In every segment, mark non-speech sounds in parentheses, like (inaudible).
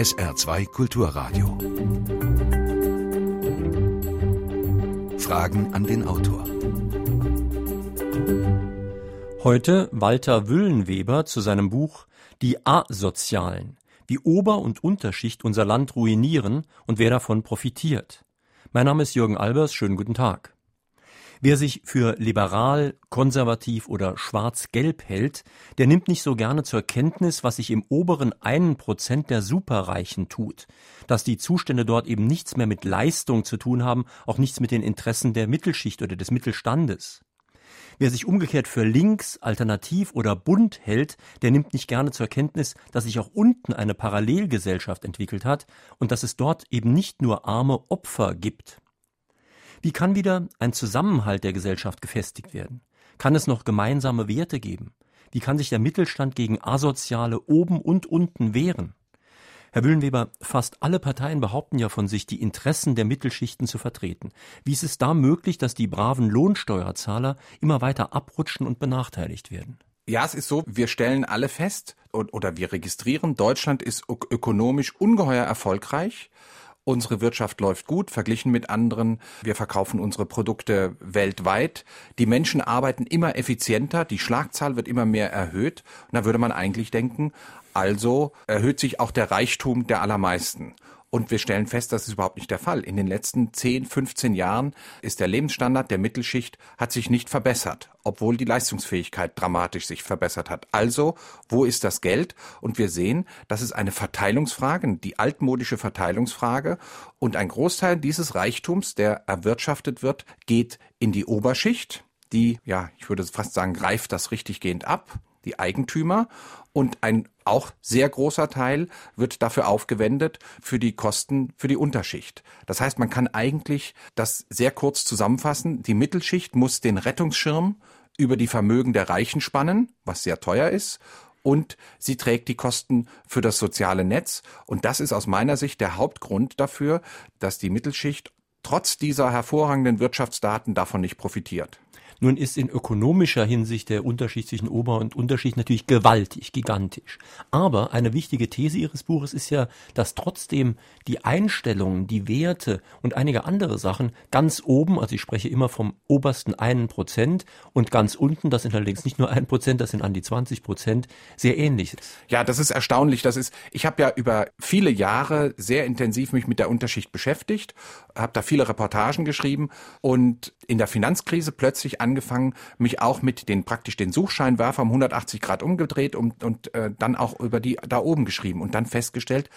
SR2 Kulturradio. Fragen an den Autor. Heute Walter Wüllenweber zu seinem Buch Die Asozialen, wie Ober- und Unterschicht unser Land ruinieren und wer davon profitiert. Mein Name ist Jürgen Albers, schönen guten Tag. Wer sich für liberal, konservativ oder schwarz-gelb hält, der nimmt nicht so gerne zur Kenntnis, was sich im oberen einen Prozent der Superreichen tut. Dass die Zustände dort eben nichts mehr mit Leistung zu tun haben, auch nichts mit den Interessen der Mittelschicht oder des Mittelstandes. Wer sich umgekehrt für links, alternativ oder bunt hält, der nimmt nicht gerne zur Kenntnis, dass sich auch unten eine Parallelgesellschaft entwickelt hat und dass es dort eben nicht nur arme Opfer gibt. Wie kann wieder ein Zusammenhalt der Gesellschaft gefestigt werden? Kann es noch gemeinsame Werte geben? Wie kann sich der Mittelstand gegen Asoziale oben und unten wehren? Herr Wüllenweber, fast alle Parteien behaupten ja von sich, die Interessen der Mittelschichten zu vertreten. Wie ist es da möglich, dass die braven Lohnsteuerzahler immer weiter abrutschen und benachteiligt werden? Ja, es ist so, wir stellen alle fest oder wir registrieren, Deutschland ist ökonomisch ungeheuer erfolgreich. Unsere Wirtschaft läuft gut verglichen mit anderen. Wir verkaufen unsere Produkte weltweit. Die Menschen arbeiten immer effizienter. Die Schlagzahl wird immer mehr erhöht. Und da würde man eigentlich denken, also erhöht sich auch der Reichtum der allermeisten. Und wir stellen fest, das ist überhaupt nicht der Fall. In den letzten 10, 15 Jahren ist der Lebensstandard der Mittelschicht hat sich nicht verbessert, obwohl die Leistungsfähigkeit dramatisch sich verbessert hat. Also, wo ist das Geld? Und wir sehen, das ist eine Verteilungsfrage, die altmodische Verteilungsfrage. Und ein Großteil dieses Reichtums, der erwirtschaftet wird, geht in die Oberschicht. Die, ja, ich würde fast sagen, greift das richtiggehend ab die Eigentümer und ein auch sehr großer Teil wird dafür aufgewendet für die Kosten für die Unterschicht. Das heißt, man kann eigentlich das sehr kurz zusammenfassen. Die Mittelschicht muss den Rettungsschirm über die Vermögen der Reichen spannen, was sehr teuer ist, und sie trägt die Kosten für das soziale Netz. Und das ist aus meiner Sicht der Hauptgrund dafür, dass die Mittelschicht trotz dieser hervorragenden Wirtschaftsdaten davon nicht profitiert. Nun ist in ökonomischer Hinsicht der Unterschied zwischen Ober- und Unterschicht natürlich gewaltig, gigantisch. Aber eine wichtige These Ihres Buches ist ja, dass trotzdem die Einstellungen, die Werte und einige andere Sachen ganz oben, also ich spreche immer vom obersten einen Prozent und ganz unten, das sind allerdings nicht nur ein Prozent, das sind an die 20 Prozent, sehr ähnlich ist. Ja, das ist erstaunlich. Das ist, ich habe ja über viele Jahre sehr intensiv mich mit der Unterschicht beschäftigt, habe da viele Reportagen geschrieben und in der Finanzkrise plötzlich angefangen, mich auch mit den praktisch den Suchscheinwerfer um 180 Grad umgedreht und, und äh, dann auch über die da oben geschrieben und dann festgestellt,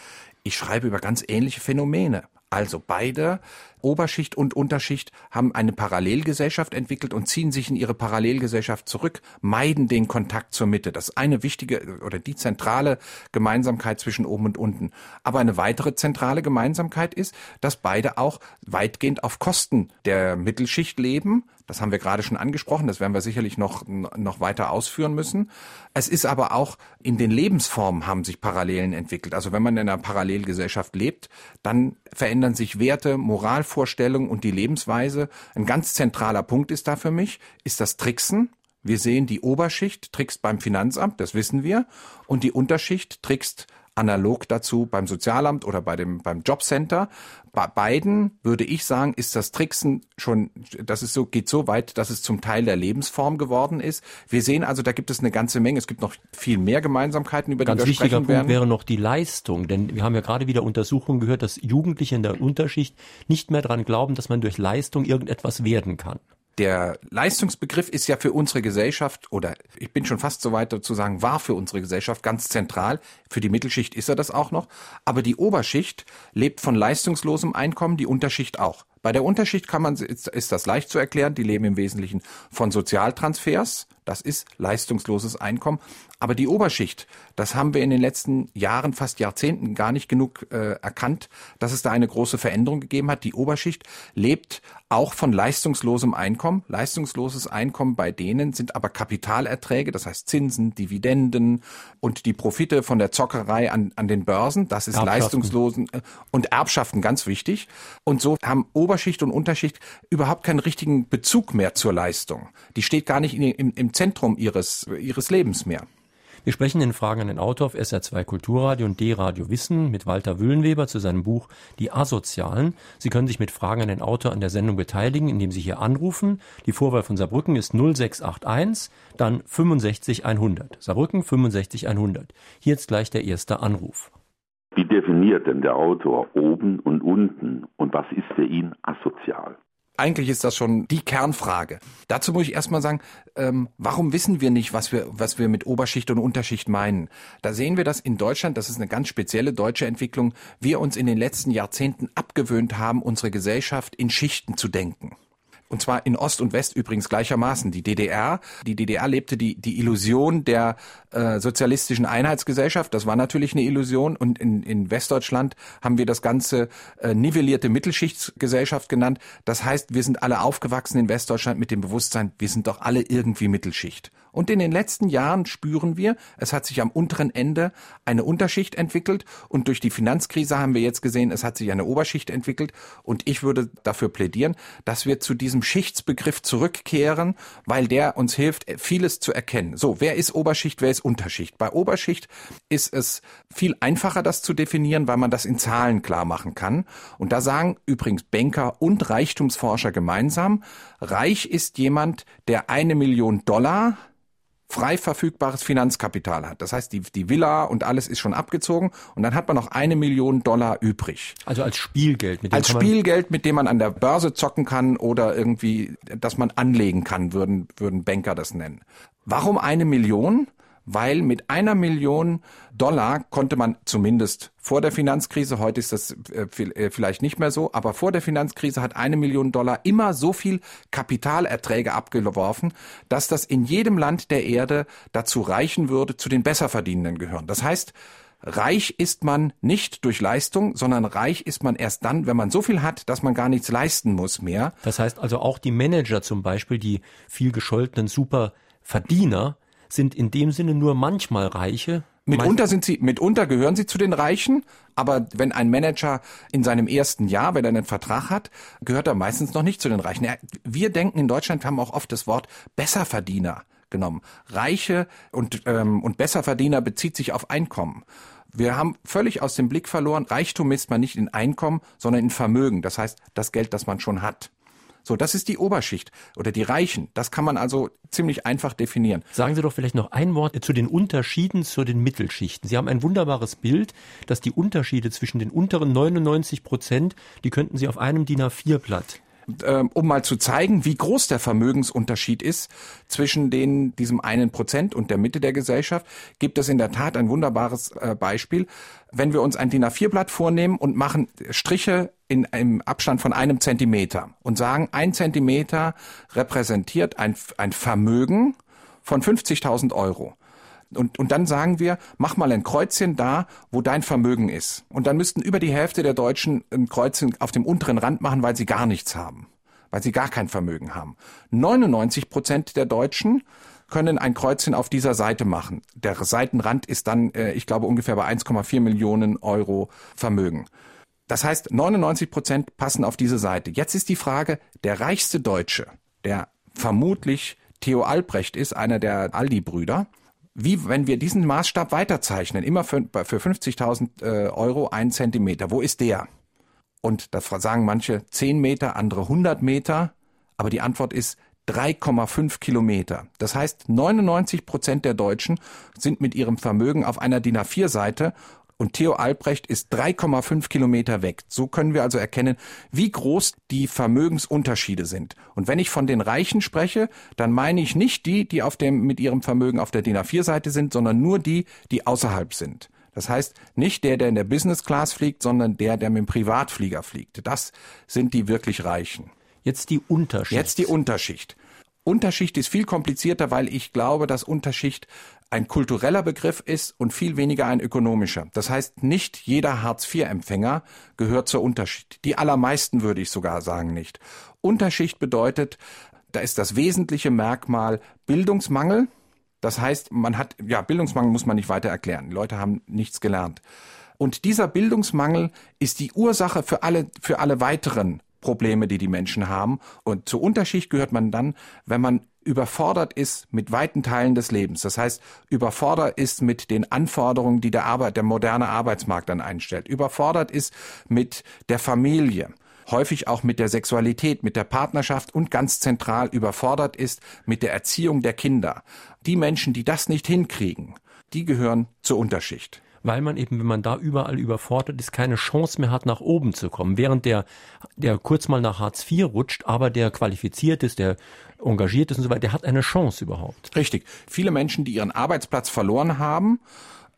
ich schreibe über ganz ähnliche Phänomene. Also beide, Oberschicht und Unterschicht, haben eine Parallelgesellschaft entwickelt und ziehen sich in ihre Parallelgesellschaft zurück, meiden den Kontakt zur Mitte. Das ist eine wichtige oder die zentrale Gemeinsamkeit zwischen oben und unten. Aber eine weitere zentrale Gemeinsamkeit ist, dass beide auch weitgehend auf Kosten der Mittelschicht leben. Das haben wir gerade schon angesprochen, das werden wir sicherlich noch, noch weiter ausführen müssen. Es ist aber auch in den Lebensformen haben sich Parallelen entwickelt. Also wenn man in einer Parallelgesellschaft lebt, dann verändern sich Werte, Moralvorstellungen und die Lebensweise. Ein ganz zentraler Punkt ist da für mich, ist das Tricksen. Wir sehen, die Oberschicht trickst beim Finanzamt, das wissen wir, und die Unterschicht trickst analog dazu beim Sozialamt oder bei dem, beim Jobcenter. Bei beiden würde ich sagen, ist das Tricksen schon, das ist so, geht so weit, dass es zum Teil der Lebensform geworden ist. Wir sehen also, da gibt es eine ganze Menge. Es gibt noch viel mehr Gemeinsamkeiten, über Ganz die wir wichtiger sprechen Punkt werden. wäre noch die Leistung, denn wir haben ja gerade wieder Untersuchungen gehört, dass Jugendliche in der Unterschicht nicht mehr daran glauben, dass man durch Leistung irgendetwas werden kann der Leistungsbegriff ist ja für unsere Gesellschaft oder ich bin schon fast so weit zu sagen, war für unsere Gesellschaft ganz zentral. Für die Mittelschicht ist er das auch noch. Aber die Oberschicht lebt von leistungslosem Einkommen, die Unterschicht auch. Bei der Unterschicht kann man, ist, ist das leicht zu erklären. Die leben im Wesentlichen von Sozialtransfers. Das ist leistungsloses Einkommen. Aber die Oberschicht, das haben wir in den letzten Jahren, fast Jahrzehnten gar nicht genug äh, erkannt, dass es da eine große Veränderung gegeben hat. Die Oberschicht lebt auch von leistungslosem Einkommen. Leistungsloses Einkommen bei denen sind aber Kapitalerträge, das heißt Zinsen, Dividenden und die Profite von der Zockerei an, an den Börsen. Das ist leistungslosen äh, und Erbschaften ganz wichtig. Und so haben Oberschicht und Unterschicht überhaupt keinen richtigen Bezug mehr zur Leistung. Die steht gar nicht in, im, im Zentrum ihres, ihres Lebens mehr. Wir sprechen in Fragen an den Autor auf SR2 Kulturradio und D-Radio Wissen mit Walter Wüllenweber zu seinem Buch Die Asozialen. Sie können sich mit Fragen an den Autor an der Sendung beteiligen, indem Sie hier anrufen. Die Vorwahl von Saarbrücken ist 0681, dann 65 100. Saarbrücken 65 100. Hier jetzt gleich der erste Anruf. Wie definiert denn der Autor oben und unten und was ist für ihn asozial? Eigentlich ist das schon die Kernfrage. Dazu muss ich erstmal sagen, ähm, warum wissen wir nicht, was wir, was wir mit Oberschicht und Unterschicht meinen? Da sehen wir, dass in Deutschland, das ist eine ganz spezielle deutsche Entwicklung, wir uns in den letzten Jahrzehnten abgewöhnt haben, unsere Gesellschaft in Schichten zu denken. Und zwar in Ost und West übrigens gleichermaßen. Die DDR, die DDR lebte die, die Illusion der äh, sozialistischen Einheitsgesellschaft. Das war natürlich eine Illusion. Und in, in Westdeutschland haben wir das Ganze äh, nivellierte Mittelschichtsgesellschaft genannt. Das heißt, wir sind alle aufgewachsen in Westdeutschland mit dem Bewusstsein, wir sind doch alle irgendwie Mittelschicht. Und in den letzten Jahren spüren wir, es hat sich am unteren Ende eine Unterschicht entwickelt und durch die Finanzkrise haben wir jetzt gesehen, es hat sich eine Oberschicht entwickelt und ich würde dafür plädieren, dass wir zu diesem Schichtsbegriff zurückkehren, weil der uns hilft, vieles zu erkennen. So, wer ist Oberschicht, wer ist Unterschicht? Bei Oberschicht ist es viel einfacher, das zu definieren, weil man das in Zahlen klar machen kann. Und da sagen übrigens Banker und Reichtumsforscher gemeinsam, reich ist jemand, der eine Million Dollar frei verfügbares Finanzkapital hat. Das heißt, die, die Villa und alles ist schon abgezogen und dann hat man noch eine Million Dollar übrig. Also als Spielgeld. Mit dem als Spielgeld, mit dem man an der Börse zocken kann oder irgendwie, dass man anlegen kann, würden, würden Banker das nennen. Warum eine Million? Weil mit einer Million Dollar konnte man zumindest vor der Finanzkrise, heute ist das äh, äh, vielleicht nicht mehr so, aber vor der Finanzkrise hat eine Million Dollar immer so viel Kapitalerträge abgeworfen, dass das in jedem Land der Erde dazu reichen würde, zu den Besserverdienenden gehören. Das heißt, Reich ist man nicht durch Leistung, sondern reich ist man erst dann, wenn man so viel hat, dass man gar nichts leisten muss mehr. Das heißt also auch die Manager zum Beispiel, die viel gescholtenen Superverdiener, sind in dem Sinne nur manchmal Reiche. Mitunter sind sie, mitunter gehören sie zu den Reichen, aber wenn ein Manager in seinem ersten Jahr, wenn er einen Vertrag hat, gehört er meistens noch nicht zu den Reichen. Wir denken in Deutschland, wir haben auch oft das Wort Besserverdiener genommen. Reiche und, ähm, und Besserverdiener bezieht sich auf Einkommen. Wir haben völlig aus dem Blick verloren, Reichtum misst man nicht in Einkommen, sondern in Vermögen. Das heißt, das Geld, das man schon hat. So, das ist die Oberschicht oder die Reichen. Das kann man also ziemlich einfach definieren. Sagen Sie doch vielleicht noch ein Wort zu den Unterschieden zu den Mittelschichten. Sie haben ein wunderbares Bild, dass die Unterschiede zwischen den unteren 99 Prozent, die könnten Sie auf einem DIN A4-Blatt ähm, um mal zu zeigen, wie groß der Vermögensunterschied ist zwischen den, diesem einen Prozent und der Mitte der Gesellschaft, gibt es in der Tat ein wunderbares äh, Beispiel. Wenn wir uns ein DIN A4-Blatt vornehmen und machen Striche in einem Abstand von einem Zentimeter und sagen, ein Zentimeter repräsentiert ein, ein Vermögen von 50.000 Euro. Und, und dann sagen wir, mach mal ein Kreuzchen da, wo dein Vermögen ist. Und dann müssten über die Hälfte der Deutschen ein Kreuzchen auf dem unteren Rand machen, weil sie gar nichts haben. Weil sie gar kein Vermögen haben. 99 Prozent der Deutschen können ein Kreuzchen auf dieser Seite machen. Der Seitenrand ist dann, äh, ich glaube, ungefähr bei 1,4 Millionen Euro Vermögen. Das heißt, 99 Prozent passen auf diese Seite. Jetzt ist die Frage, der reichste Deutsche, der vermutlich Theo Albrecht ist, einer der Aldi-Brüder, wie wenn wir diesen Maßstab weiterzeichnen, immer für, für 50.000 äh, Euro ein Zentimeter, wo ist der? Und da sagen manche 10 Meter, andere 100 Meter, aber die Antwort ist 3,5 Kilometer. Das heißt, 99 Prozent der Deutschen sind mit ihrem Vermögen auf einer DIN A4-Seite und Theo Albrecht ist 3,5 Kilometer weg. So können wir also erkennen, wie groß die Vermögensunterschiede sind. Und wenn ich von den Reichen spreche, dann meine ich nicht die, die auf dem, mit ihrem Vermögen auf der DIN A4-Seite sind, sondern nur die, die außerhalb sind. Das heißt, nicht der, der in der Business Class fliegt, sondern der, der mit dem Privatflieger fliegt. Das sind die wirklich Reichen. Jetzt die Unterschicht. Jetzt die Unterschicht. Unterschicht ist viel komplizierter, weil ich glaube, dass Unterschicht ein kultureller Begriff ist und viel weniger ein ökonomischer. Das heißt, nicht jeder Hartz-IV-Empfänger gehört zur Unterschicht. Die allermeisten würde ich sogar sagen nicht. Unterschicht bedeutet, da ist das wesentliche Merkmal Bildungsmangel. Das heißt, man hat, ja, Bildungsmangel muss man nicht weiter erklären. Die Leute haben nichts gelernt. Und dieser Bildungsmangel ist die Ursache für alle, für alle weiteren Probleme, die die Menschen haben. Und zur Unterschicht gehört man dann, wenn man überfordert ist mit weiten Teilen des Lebens. Das heißt, überfordert ist mit den Anforderungen, die der Arbeit, der moderne Arbeitsmarkt dann einstellt. Überfordert ist mit der Familie. Häufig auch mit der Sexualität, mit der Partnerschaft und ganz zentral überfordert ist mit der Erziehung der Kinder. Die Menschen, die das nicht hinkriegen, die gehören zur Unterschicht weil man eben, wenn man da überall überfordert ist, keine Chance mehr hat, nach oben zu kommen. Während der, der kurz mal nach Hartz IV rutscht, aber der qualifiziert ist, der engagiert ist und so weiter, der hat eine Chance überhaupt. Richtig. Viele Menschen, die ihren Arbeitsplatz verloren haben,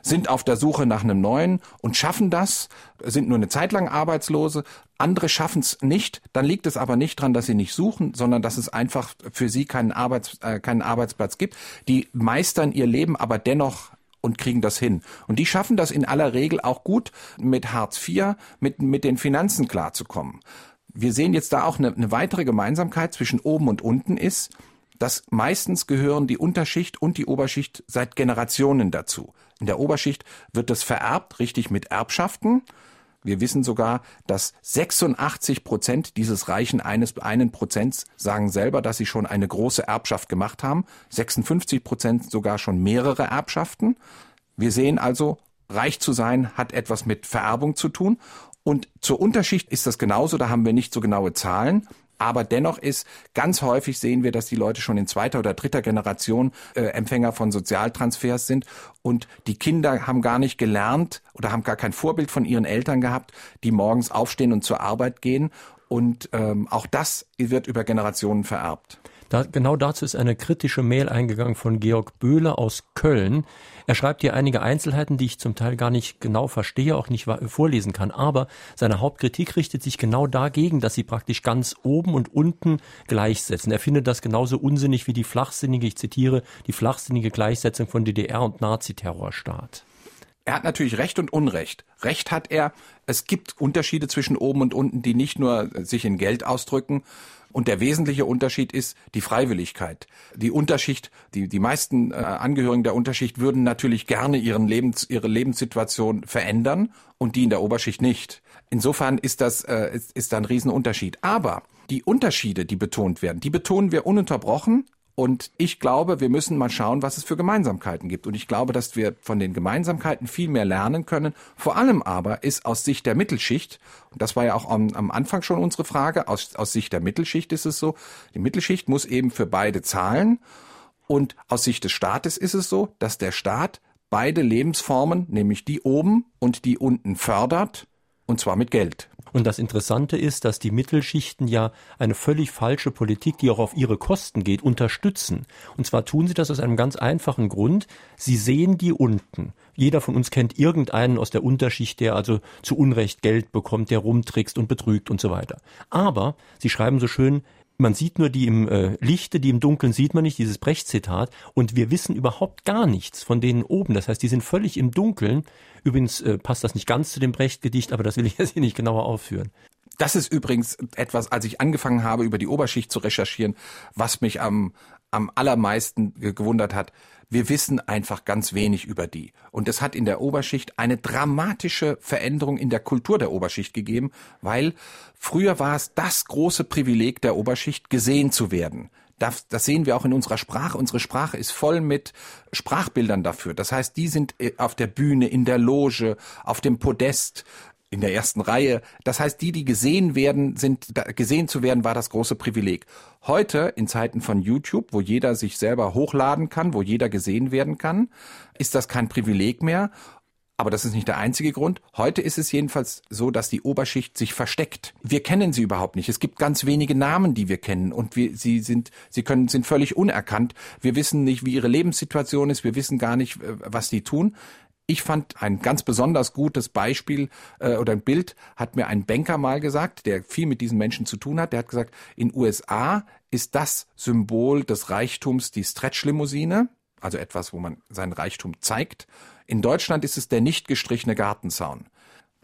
sind auf der Suche nach einem neuen und schaffen das, sind nur eine Zeit lang Arbeitslose. Andere schaffen es nicht. Dann liegt es aber nicht dran, dass sie nicht suchen, sondern dass es einfach für sie keinen, Arbeits, äh, keinen Arbeitsplatz gibt. Die meistern ihr Leben aber dennoch und kriegen das hin. Und die schaffen das in aller Regel auch gut, mit Hartz IV, mit, mit den Finanzen klarzukommen. Wir sehen jetzt da auch eine, eine weitere Gemeinsamkeit zwischen oben und unten ist, dass meistens gehören die Unterschicht und die Oberschicht seit Generationen dazu. In der Oberschicht wird das vererbt, richtig mit Erbschaften. Wir wissen sogar, dass 86 Prozent dieses reichen eines einen Prozents sagen selber, dass sie schon eine große Erbschaft gemacht haben. 56 Prozent sogar schon mehrere Erbschaften. Wir sehen also, reich zu sein hat etwas mit Vererbung zu tun. Und zur Unterschicht ist das genauso, da haben wir nicht so genaue Zahlen. Aber dennoch ist ganz häufig sehen wir, dass die Leute schon in zweiter oder dritter Generation äh, Empfänger von Sozialtransfers sind und die Kinder haben gar nicht gelernt oder haben gar kein Vorbild von ihren Eltern gehabt, die morgens aufstehen und zur Arbeit gehen. Und ähm, auch das wird über Generationen vererbt. Da, genau dazu ist eine kritische Mail eingegangen von Georg Böhler aus Köln. Er schreibt hier einige Einzelheiten, die ich zum Teil gar nicht genau verstehe, auch nicht vorlesen kann. Aber seine Hauptkritik richtet sich genau dagegen, dass sie praktisch ganz oben und unten gleichsetzen. Er findet das genauso unsinnig wie die flachsinnige, ich zitiere, die flachsinnige Gleichsetzung von DDR und Naziterrorstaat. Er hat natürlich Recht und Unrecht. Recht hat er, es gibt Unterschiede zwischen oben und unten, die nicht nur sich in Geld ausdrücken, und der wesentliche Unterschied ist die Freiwilligkeit. Die Unterschicht, die, die meisten äh, Angehörigen der Unterschicht würden natürlich gerne ihren Lebens, ihre Lebenssituation verändern und die in der Oberschicht nicht. Insofern ist das, äh, ist, ist da ein Riesenunterschied. Aber die Unterschiede, die betont werden, die betonen wir ununterbrochen und ich glaube, wir müssen mal schauen, was es für Gemeinsamkeiten gibt. Und ich glaube, dass wir von den Gemeinsamkeiten viel mehr lernen können. Vor allem aber ist aus Sicht der Mittelschicht, und das war ja auch am, am Anfang schon unsere Frage, aus, aus Sicht der Mittelschicht ist es so, die Mittelschicht muss eben für beide zahlen. Und aus Sicht des Staates ist es so, dass der Staat beide Lebensformen, nämlich die oben und die unten fördert, und zwar mit Geld. Und das Interessante ist, dass die Mittelschichten ja eine völlig falsche Politik, die auch auf ihre Kosten geht, unterstützen. Und zwar tun sie das aus einem ganz einfachen Grund. Sie sehen die unten. Jeder von uns kennt irgendeinen aus der Unterschicht, der also zu Unrecht Geld bekommt, der rumtrickst und betrügt und so weiter. Aber sie schreiben so schön, man sieht nur die im äh, Lichte, die im Dunkeln sieht man nicht, dieses Brecht-Zitat. Und wir wissen überhaupt gar nichts von denen oben. Das heißt, die sind völlig im Dunkeln. Übrigens äh, passt das nicht ganz zu dem Brecht-Gedicht, aber das will ich (laughs) jetzt hier nicht genauer aufführen. Das ist übrigens etwas, als ich angefangen habe, über die Oberschicht zu recherchieren, was mich am, am allermeisten gewundert hat. Wir wissen einfach ganz wenig über die. Und es hat in der Oberschicht eine dramatische Veränderung in der Kultur der Oberschicht gegeben, weil früher war es das große Privileg der Oberschicht, gesehen zu werden. Das, das sehen wir auch in unserer Sprache. Unsere Sprache ist voll mit Sprachbildern dafür. Das heißt, die sind äh, auf der Bühne, in der Loge, auf dem Podest, in der ersten Reihe. Das heißt, die, die gesehen werden, sind gesehen zu werden, war das große Privileg. Heute in Zeiten von YouTube, wo jeder sich selber hochladen kann, wo jeder gesehen werden kann, ist das kein Privileg mehr. Aber das ist nicht der einzige Grund. Heute ist es jedenfalls so, dass die Oberschicht sich versteckt. Wir kennen sie überhaupt nicht. Es gibt ganz wenige Namen, die wir kennen und wir, sie sind, sie können, sind völlig unerkannt. Wir wissen nicht, wie ihre Lebenssituation ist. Wir wissen gar nicht, was sie tun. Ich fand ein ganz besonders gutes Beispiel äh, oder ein Bild hat mir ein Banker mal gesagt, der viel mit diesen Menschen zu tun hat. Der hat gesagt, in USA ist das Symbol des Reichtums die Stretch-Limousine, also etwas, wo man seinen Reichtum zeigt. In Deutschland ist es der nicht gestrichene Gartenzaun.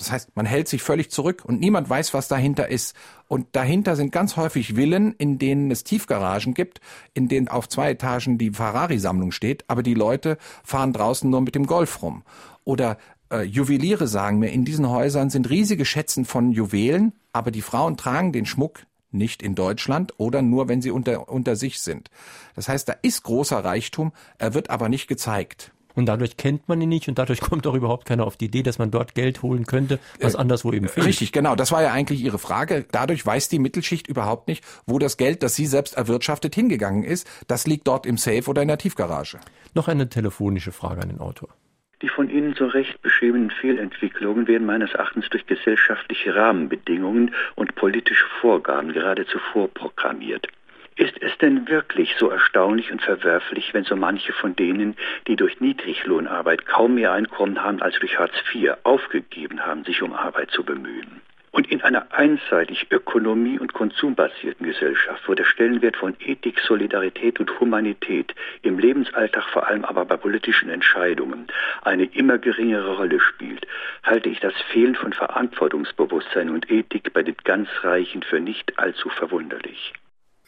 Das heißt, man hält sich völlig zurück und niemand weiß, was dahinter ist. Und dahinter sind ganz häufig Villen, in denen es Tiefgaragen gibt, in denen auf zwei Etagen die Ferrari-Sammlung steht, aber die Leute fahren draußen nur mit dem Golf rum. Oder äh, Juweliere sagen mir, in diesen Häusern sind riesige Schätzen von Juwelen, aber die Frauen tragen den Schmuck nicht in Deutschland oder nur, wenn sie unter, unter sich sind. Das heißt, da ist großer Reichtum, er wird aber nicht gezeigt. Und dadurch kennt man ihn nicht und dadurch (laughs) kommt auch überhaupt keiner auf die Idee, dass man dort Geld holen könnte, was äh, anderswo eben fehlt. Richtig, genau. Das war ja eigentlich Ihre Frage. Dadurch weiß die Mittelschicht überhaupt nicht, wo das Geld, das sie selbst erwirtschaftet, hingegangen ist. Das liegt dort im Safe oder in der Tiefgarage. Noch eine telefonische Frage an den Autor. Die von Ihnen so recht beschriebenen Fehlentwicklungen werden meines Erachtens durch gesellschaftliche Rahmenbedingungen und politische Vorgaben geradezu vorprogrammiert. Ist es denn wirklich so erstaunlich und verwerflich, wenn so manche von denen, die durch Niedriglohnarbeit kaum mehr Einkommen haben als durch Hartz IV, aufgegeben haben, sich um Arbeit zu bemühen? Und in einer einseitig ökonomie- und konsumbasierten Gesellschaft, wo der Stellenwert von Ethik, Solidarität und Humanität im Lebensalltag, vor allem aber bei politischen Entscheidungen, eine immer geringere Rolle spielt, halte ich das Fehlen von Verantwortungsbewusstsein und Ethik bei den ganz Reichen für nicht allzu verwunderlich.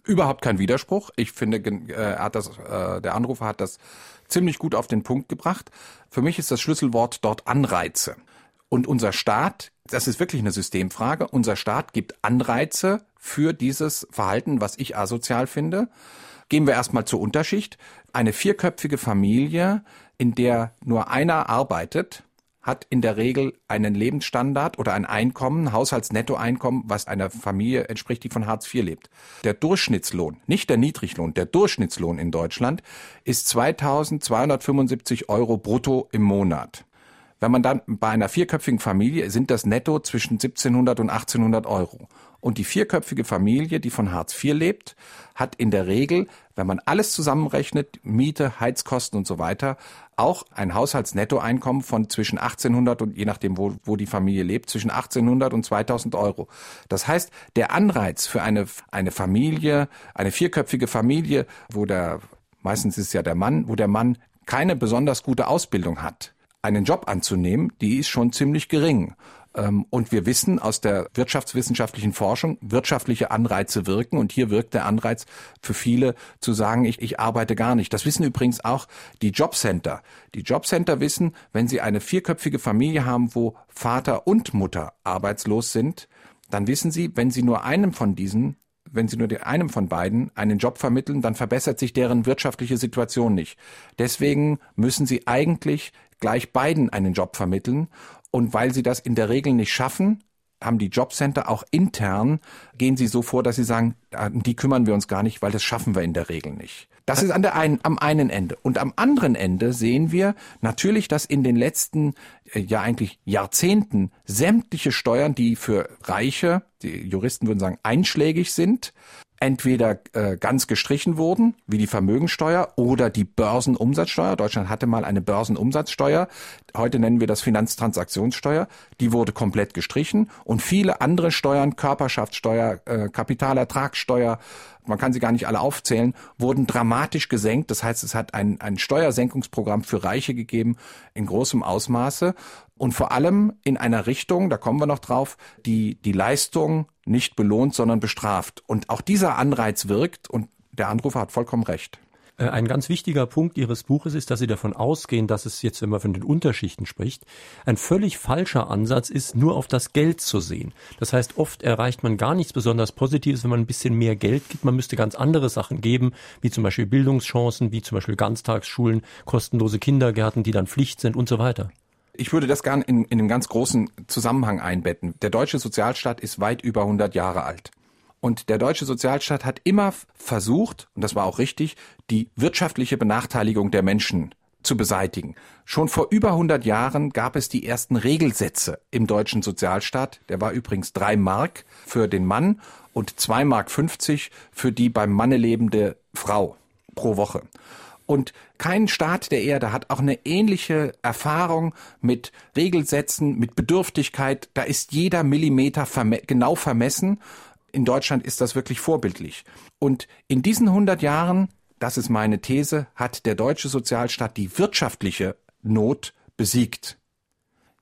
Überhaupt kein Widerspruch. Ich finde, äh, hat das, äh, der Anrufer hat das ziemlich gut auf den Punkt gebracht. Für mich ist das Schlüsselwort dort Anreize. Und unser Staat, das ist wirklich eine Systemfrage, unser Staat gibt Anreize für dieses Verhalten, was ich asozial finde. Gehen wir erstmal zur Unterschicht. Eine vierköpfige Familie, in der nur einer arbeitet, hat in der Regel einen Lebensstandard oder ein Einkommen, Haushaltsnettoeinkommen, was einer Familie entspricht, die von Hartz IV lebt. Der Durchschnittslohn, nicht der Niedriglohn, der Durchschnittslohn in Deutschland ist 2275 Euro brutto im Monat. Wenn man dann bei einer vierköpfigen Familie sind das netto zwischen 1700 und 1800 Euro. Und die vierköpfige Familie, die von Hartz IV lebt, hat in der Regel, wenn man alles zusammenrechnet, Miete, Heizkosten und so weiter, auch ein Haushaltsnettoeinkommen von zwischen 1800 und je nachdem, wo, wo die Familie lebt, zwischen 1800 und 2000 Euro. Das heißt, der Anreiz für eine, eine Familie, eine vierköpfige Familie, wo der, meistens ist ja der Mann, wo der Mann keine besonders gute Ausbildung hat, einen Job anzunehmen, die ist schon ziemlich gering. Ähm, und wir wissen aus der wirtschaftswissenschaftlichen Forschung, wirtschaftliche Anreize wirken. Und hier wirkt der Anreiz für viele zu sagen, ich, ich arbeite gar nicht. Das wissen übrigens auch die Jobcenter. Die Jobcenter wissen, wenn sie eine vierköpfige Familie haben, wo Vater und Mutter arbeitslos sind, dann wissen sie, wenn sie nur einem von diesen wenn sie nur einem von beiden einen Job vermitteln, dann verbessert sich deren wirtschaftliche Situation nicht. Deswegen müssen sie eigentlich gleich beiden einen Job vermitteln. Und weil sie das in der Regel nicht schaffen, haben die Jobcenter auch intern, gehen sie so vor, dass sie sagen, die kümmern wir uns gar nicht, weil das schaffen wir in der Regel nicht. Das ist an der einen, am einen Ende. Und am anderen Ende sehen wir natürlich, dass in den letzten, äh, ja eigentlich Jahrzehnten sämtliche Steuern, die für Reiche, die Juristen würden sagen, einschlägig sind, entweder äh, ganz gestrichen wurden, wie die Vermögensteuer oder die Börsenumsatzsteuer. Deutschland hatte mal eine Börsenumsatzsteuer. Heute nennen wir das Finanztransaktionssteuer. Die wurde komplett gestrichen und viele andere Steuern, Körperschaftssteuer, äh, Kapitalertragssteuer, man kann sie gar nicht alle aufzählen, wurden dramatisch gesenkt. Das heißt, es hat ein, ein Steuersenkungsprogramm für Reiche gegeben in großem Ausmaße und vor allem in einer Richtung, da kommen wir noch drauf, die die Leistung nicht belohnt, sondern bestraft. Und auch dieser Anreiz wirkt und der Anrufer hat vollkommen recht. Äh, ein ganz wichtiger Punkt Ihres Buches ist, dass Sie davon ausgehen, dass es jetzt, wenn man von den Unterschichten spricht, ein völlig falscher Ansatz ist, nur auf das Geld zu sehen. Das heißt, oft erreicht man gar nichts besonders Positives, wenn man ein bisschen mehr Geld gibt. Man müsste ganz andere Sachen geben, wie zum Beispiel Bildungschancen, wie zum Beispiel Ganztagsschulen, kostenlose Kindergärten, die dann Pflicht sind und so weiter. Ich würde das gern in, in einen ganz großen Zusammenhang einbetten. Der deutsche Sozialstaat ist weit über 100 Jahre alt. Und der deutsche Sozialstaat hat immer versucht, und das war auch richtig, die wirtschaftliche Benachteiligung der Menschen zu beseitigen. Schon vor über 100 Jahren gab es die ersten Regelsätze im deutschen Sozialstaat. Der war übrigens drei Mark für den Mann und zwei Mark 50 für die beim Manne lebende Frau pro Woche. Und kein Staat der Erde hat auch eine ähnliche Erfahrung mit Regelsätzen, mit Bedürftigkeit. Da ist jeder Millimeter verme genau vermessen. In Deutschland ist das wirklich vorbildlich. Und in diesen 100 Jahren, das ist meine These, hat der deutsche Sozialstaat die wirtschaftliche Not besiegt.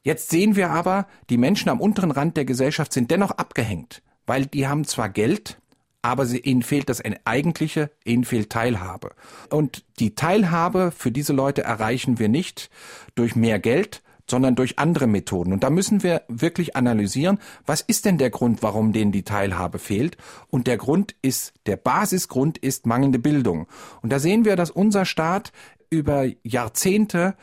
Jetzt sehen wir aber, die Menschen am unteren Rand der Gesellschaft sind dennoch abgehängt, weil die haben zwar Geld, aber sie, ihnen fehlt das eigentliche, ihnen fehlt Teilhabe. Und die Teilhabe für diese Leute erreichen wir nicht durch mehr Geld, sondern durch andere Methoden. Und da müssen wir wirklich analysieren, was ist denn der Grund, warum denen die Teilhabe fehlt? Und der Grund ist, der Basisgrund ist mangelnde Bildung. Und da sehen wir, dass unser Staat über Jahrzehnte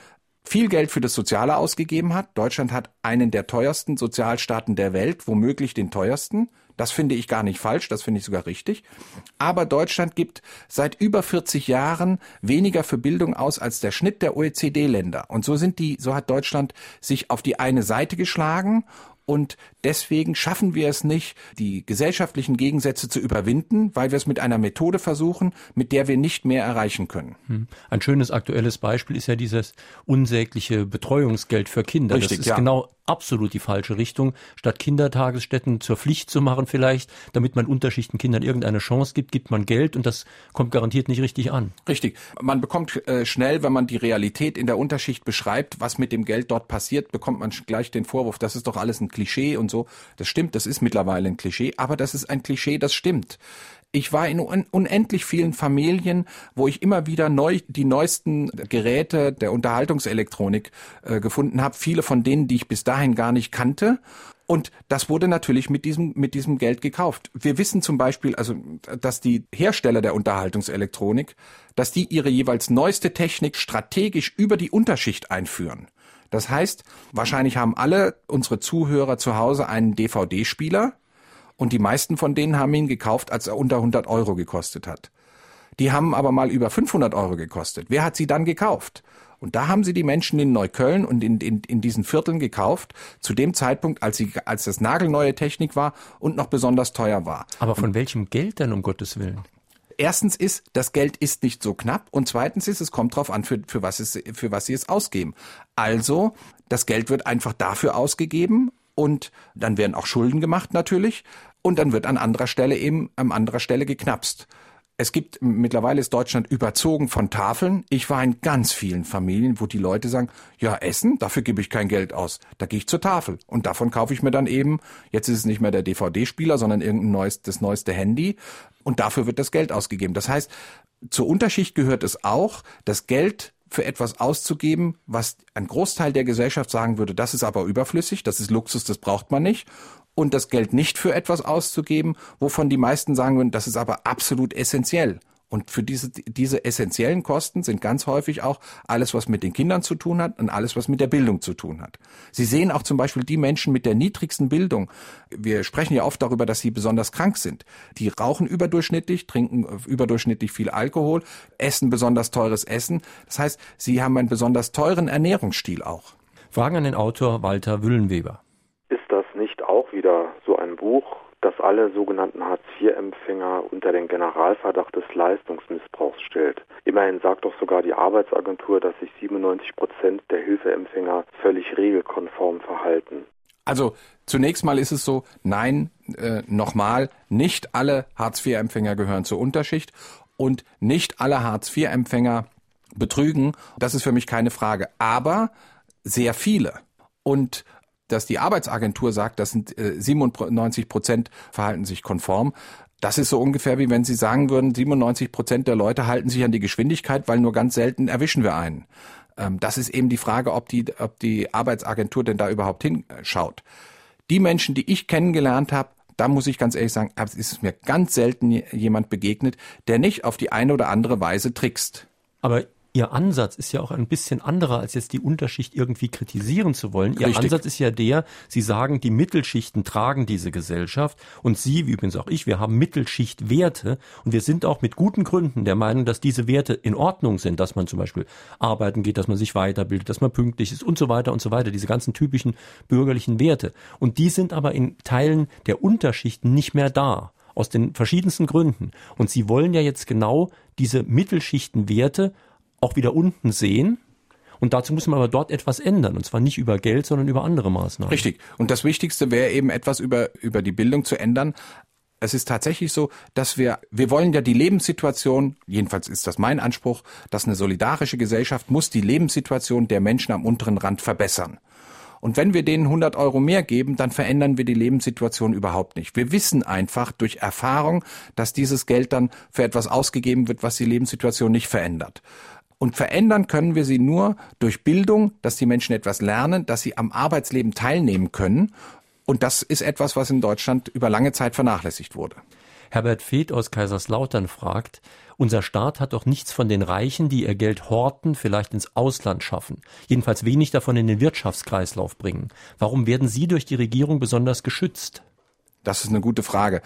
viel Geld für das Soziale ausgegeben hat. Deutschland hat einen der teuersten Sozialstaaten der Welt, womöglich den teuersten. Das finde ich gar nicht falsch, das finde ich sogar richtig. Aber Deutschland gibt seit über 40 Jahren weniger für Bildung aus als der Schnitt der OECD-Länder. Und so sind die, so hat Deutschland sich auf die eine Seite geschlagen und deswegen schaffen wir es nicht, die gesellschaftlichen Gegensätze zu überwinden, weil wir es mit einer Methode versuchen, mit der wir nicht mehr erreichen können. Hm. Ein schönes aktuelles Beispiel ist ja dieses unsägliche Betreuungsgeld für Kinder. Richtig, das ist ja. genau absolut die falsche Richtung. Statt Kindertagesstätten zur Pflicht zu machen vielleicht, damit man Unterschichten Kindern irgendeine Chance gibt, gibt man Geld und das kommt garantiert nicht richtig an. Richtig. Man bekommt äh, schnell, wenn man die Realität in der Unterschicht beschreibt, was mit dem Geld dort passiert, bekommt man gleich den Vorwurf, das ist doch alles ein Klischee und so. Das stimmt, das ist mittlerweile ein Klischee, aber das ist ein Klischee, das stimmt. Ich war in unendlich vielen Familien, wo ich immer wieder neu die neuesten Geräte der Unterhaltungselektronik äh, gefunden habe. Viele von denen, die ich bis dahin gar nicht kannte. Und das wurde natürlich mit diesem, mit diesem Geld gekauft. Wir wissen zum Beispiel, also, dass die Hersteller der Unterhaltungselektronik, dass die ihre jeweils neueste Technik strategisch über die Unterschicht einführen. Das heißt, wahrscheinlich haben alle unsere Zuhörer zu Hause einen DVD-Spieler und die meisten von denen haben ihn gekauft, als er unter 100 Euro gekostet hat. Die haben aber mal über 500 Euro gekostet. Wer hat sie dann gekauft? Und da haben sie die Menschen in Neukölln und in, in, in diesen Vierteln gekauft, zu dem Zeitpunkt, als, sie, als das nagelneue Technik war und noch besonders teuer war. Aber von und, welchem Geld denn, um Gottes Willen? Erstens ist, das Geld ist nicht so knapp und zweitens ist, es kommt drauf an, für, für, was, es, für was sie es ausgeben. Also, das Geld wird einfach dafür ausgegeben und dann werden auch Schulden gemacht natürlich und dann wird an anderer Stelle eben an anderer Stelle geknapst. Es gibt mittlerweile ist Deutschland überzogen von Tafeln. Ich war in ganz vielen Familien, wo die Leute sagen, ja, Essen, dafür gebe ich kein Geld aus. Da gehe ich zur Tafel und davon kaufe ich mir dann eben, jetzt ist es nicht mehr der DVD-Spieler, sondern irgendein neues, das neueste Handy und dafür wird das Geld ausgegeben. Das heißt, zur Unterschicht gehört es auch, das Geld für etwas auszugeben, was ein Großteil der Gesellschaft sagen würde, das ist aber überflüssig, das ist Luxus, das braucht man nicht und das Geld nicht für etwas auszugeben, wovon die meisten sagen würden, das ist aber absolut essentiell. Und für diese, diese essentiellen Kosten sind ganz häufig auch alles, was mit den Kindern zu tun hat und alles, was mit der Bildung zu tun hat. Sie sehen auch zum Beispiel die Menschen mit der niedrigsten Bildung. Wir sprechen ja oft darüber, dass sie besonders krank sind. Die rauchen überdurchschnittlich, trinken überdurchschnittlich viel Alkohol, essen besonders teures Essen. Das heißt, sie haben einen besonders teuren Ernährungsstil auch. Fragen an den Autor Walter Wüllenweber wieder so ein Buch, das alle sogenannten Hartz-IV-Empfänger unter den Generalverdacht des Leistungsmissbrauchs stellt. Immerhin sagt doch sogar die Arbeitsagentur, dass sich 97 Prozent der Hilfeempfänger völlig regelkonform verhalten. Also zunächst mal ist es so, nein, äh, nochmal, nicht alle Hartz-IV-Empfänger gehören zur Unterschicht und nicht alle Hartz-IV-Empfänger betrügen. Das ist für mich keine Frage. Aber sehr viele. Und dass die Arbeitsagentur sagt, das sind äh, 97 Prozent verhalten sich konform. Das ist so ungefähr wie wenn Sie sagen würden, 97 Prozent der Leute halten sich an die Geschwindigkeit, weil nur ganz selten erwischen wir einen. Ähm, das ist eben die Frage, ob die, ob die Arbeitsagentur denn da überhaupt hinschaut. Die Menschen, die ich kennengelernt habe, da muss ich ganz ehrlich sagen, es ist mir ganz selten jemand begegnet, der nicht auf die eine oder andere Weise trickst. Aber Ihr Ansatz ist ja auch ein bisschen anderer, als jetzt die Unterschicht irgendwie kritisieren zu wollen. Ihr Richtig. Ansatz ist ja der, Sie sagen, die Mittelschichten tragen diese Gesellschaft und Sie, wie übrigens auch ich, wir haben Mittelschichtwerte und wir sind auch mit guten Gründen der Meinung, dass diese Werte in Ordnung sind, dass man zum Beispiel arbeiten geht, dass man sich weiterbildet, dass man pünktlich ist und so weiter und so weiter, diese ganzen typischen bürgerlichen Werte. Und die sind aber in Teilen der Unterschichten nicht mehr da aus den verschiedensten Gründen. Und Sie wollen ja jetzt genau diese Mittelschichtenwerte auch wieder unten sehen. Und dazu muss man aber dort etwas ändern. Und zwar nicht über Geld, sondern über andere Maßnahmen. Richtig. Und das Wichtigste wäre eben etwas über, über die Bildung zu ändern. Es ist tatsächlich so, dass wir, wir wollen ja die Lebenssituation, jedenfalls ist das mein Anspruch, dass eine solidarische Gesellschaft muss die Lebenssituation der Menschen am unteren Rand verbessern. Und wenn wir denen 100 Euro mehr geben, dann verändern wir die Lebenssituation überhaupt nicht. Wir wissen einfach durch Erfahrung, dass dieses Geld dann für etwas ausgegeben wird, was die Lebenssituation nicht verändert. Und verändern können wir sie nur durch Bildung, dass die Menschen etwas lernen, dass sie am Arbeitsleben teilnehmen können. Und das ist etwas, was in Deutschland über lange Zeit vernachlässigt wurde. Herbert Feeth aus Kaiserslautern fragt, unser Staat hat doch nichts von den Reichen, die ihr Geld horten, vielleicht ins Ausland schaffen, jedenfalls wenig davon in den Wirtschaftskreislauf bringen. Warum werden sie durch die Regierung besonders geschützt? Das ist eine gute Frage.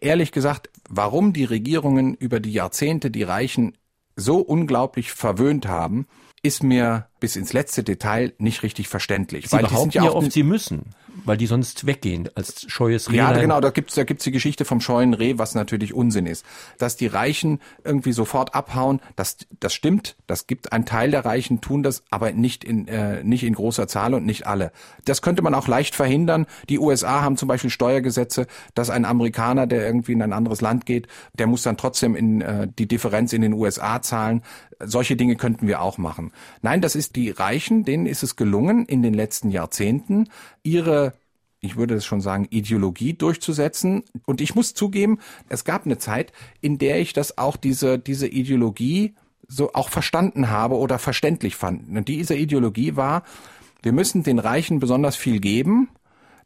Ehrlich gesagt, warum die Regierungen über die Jahrzehnte die Reichen so unglaublich verwöhnt haben, ist mir bis ins letzte Detail nicht richtig verständlich. Sie weil behaupten die sind ja, ja oft, sie müssen weil die sonst weggehen als scheues Reh. Ja, genau, da gibt's da gibt's die Geschichte vom scheuen Reh, was natürlich Unsinn ist. Dass die Reichen irgendwie sofort abhauen, das, das stimmt. Das gibt ein Teil der Reichen tun das, aber nicht in, äh, nicht in großer Zahl und nicht alle. Das könnte man auch leicht verhindern. Die USA haben zum Beispiel Steuergesetze, dass ein Amerikaner, der irgendwie in ein anderes Land geht, der muss dann trotzdem in äh, die Differenz in den USA zahlen. Solche Dinge könnten wir auch machen. Nein, das ist die Reichen, denen ist es gelungen, in den letzten Jahrzehnten ihre ich würde es schon sagen, Ideologie durchzusetzen. Und ich muss zugeben, es gab eine Zeit, in der ich das auch diese, diese Ideologie so auch verstanden habe oder verständlich fand. Und diese Ideologie war, wir müssen den Reichen besonders viel geben.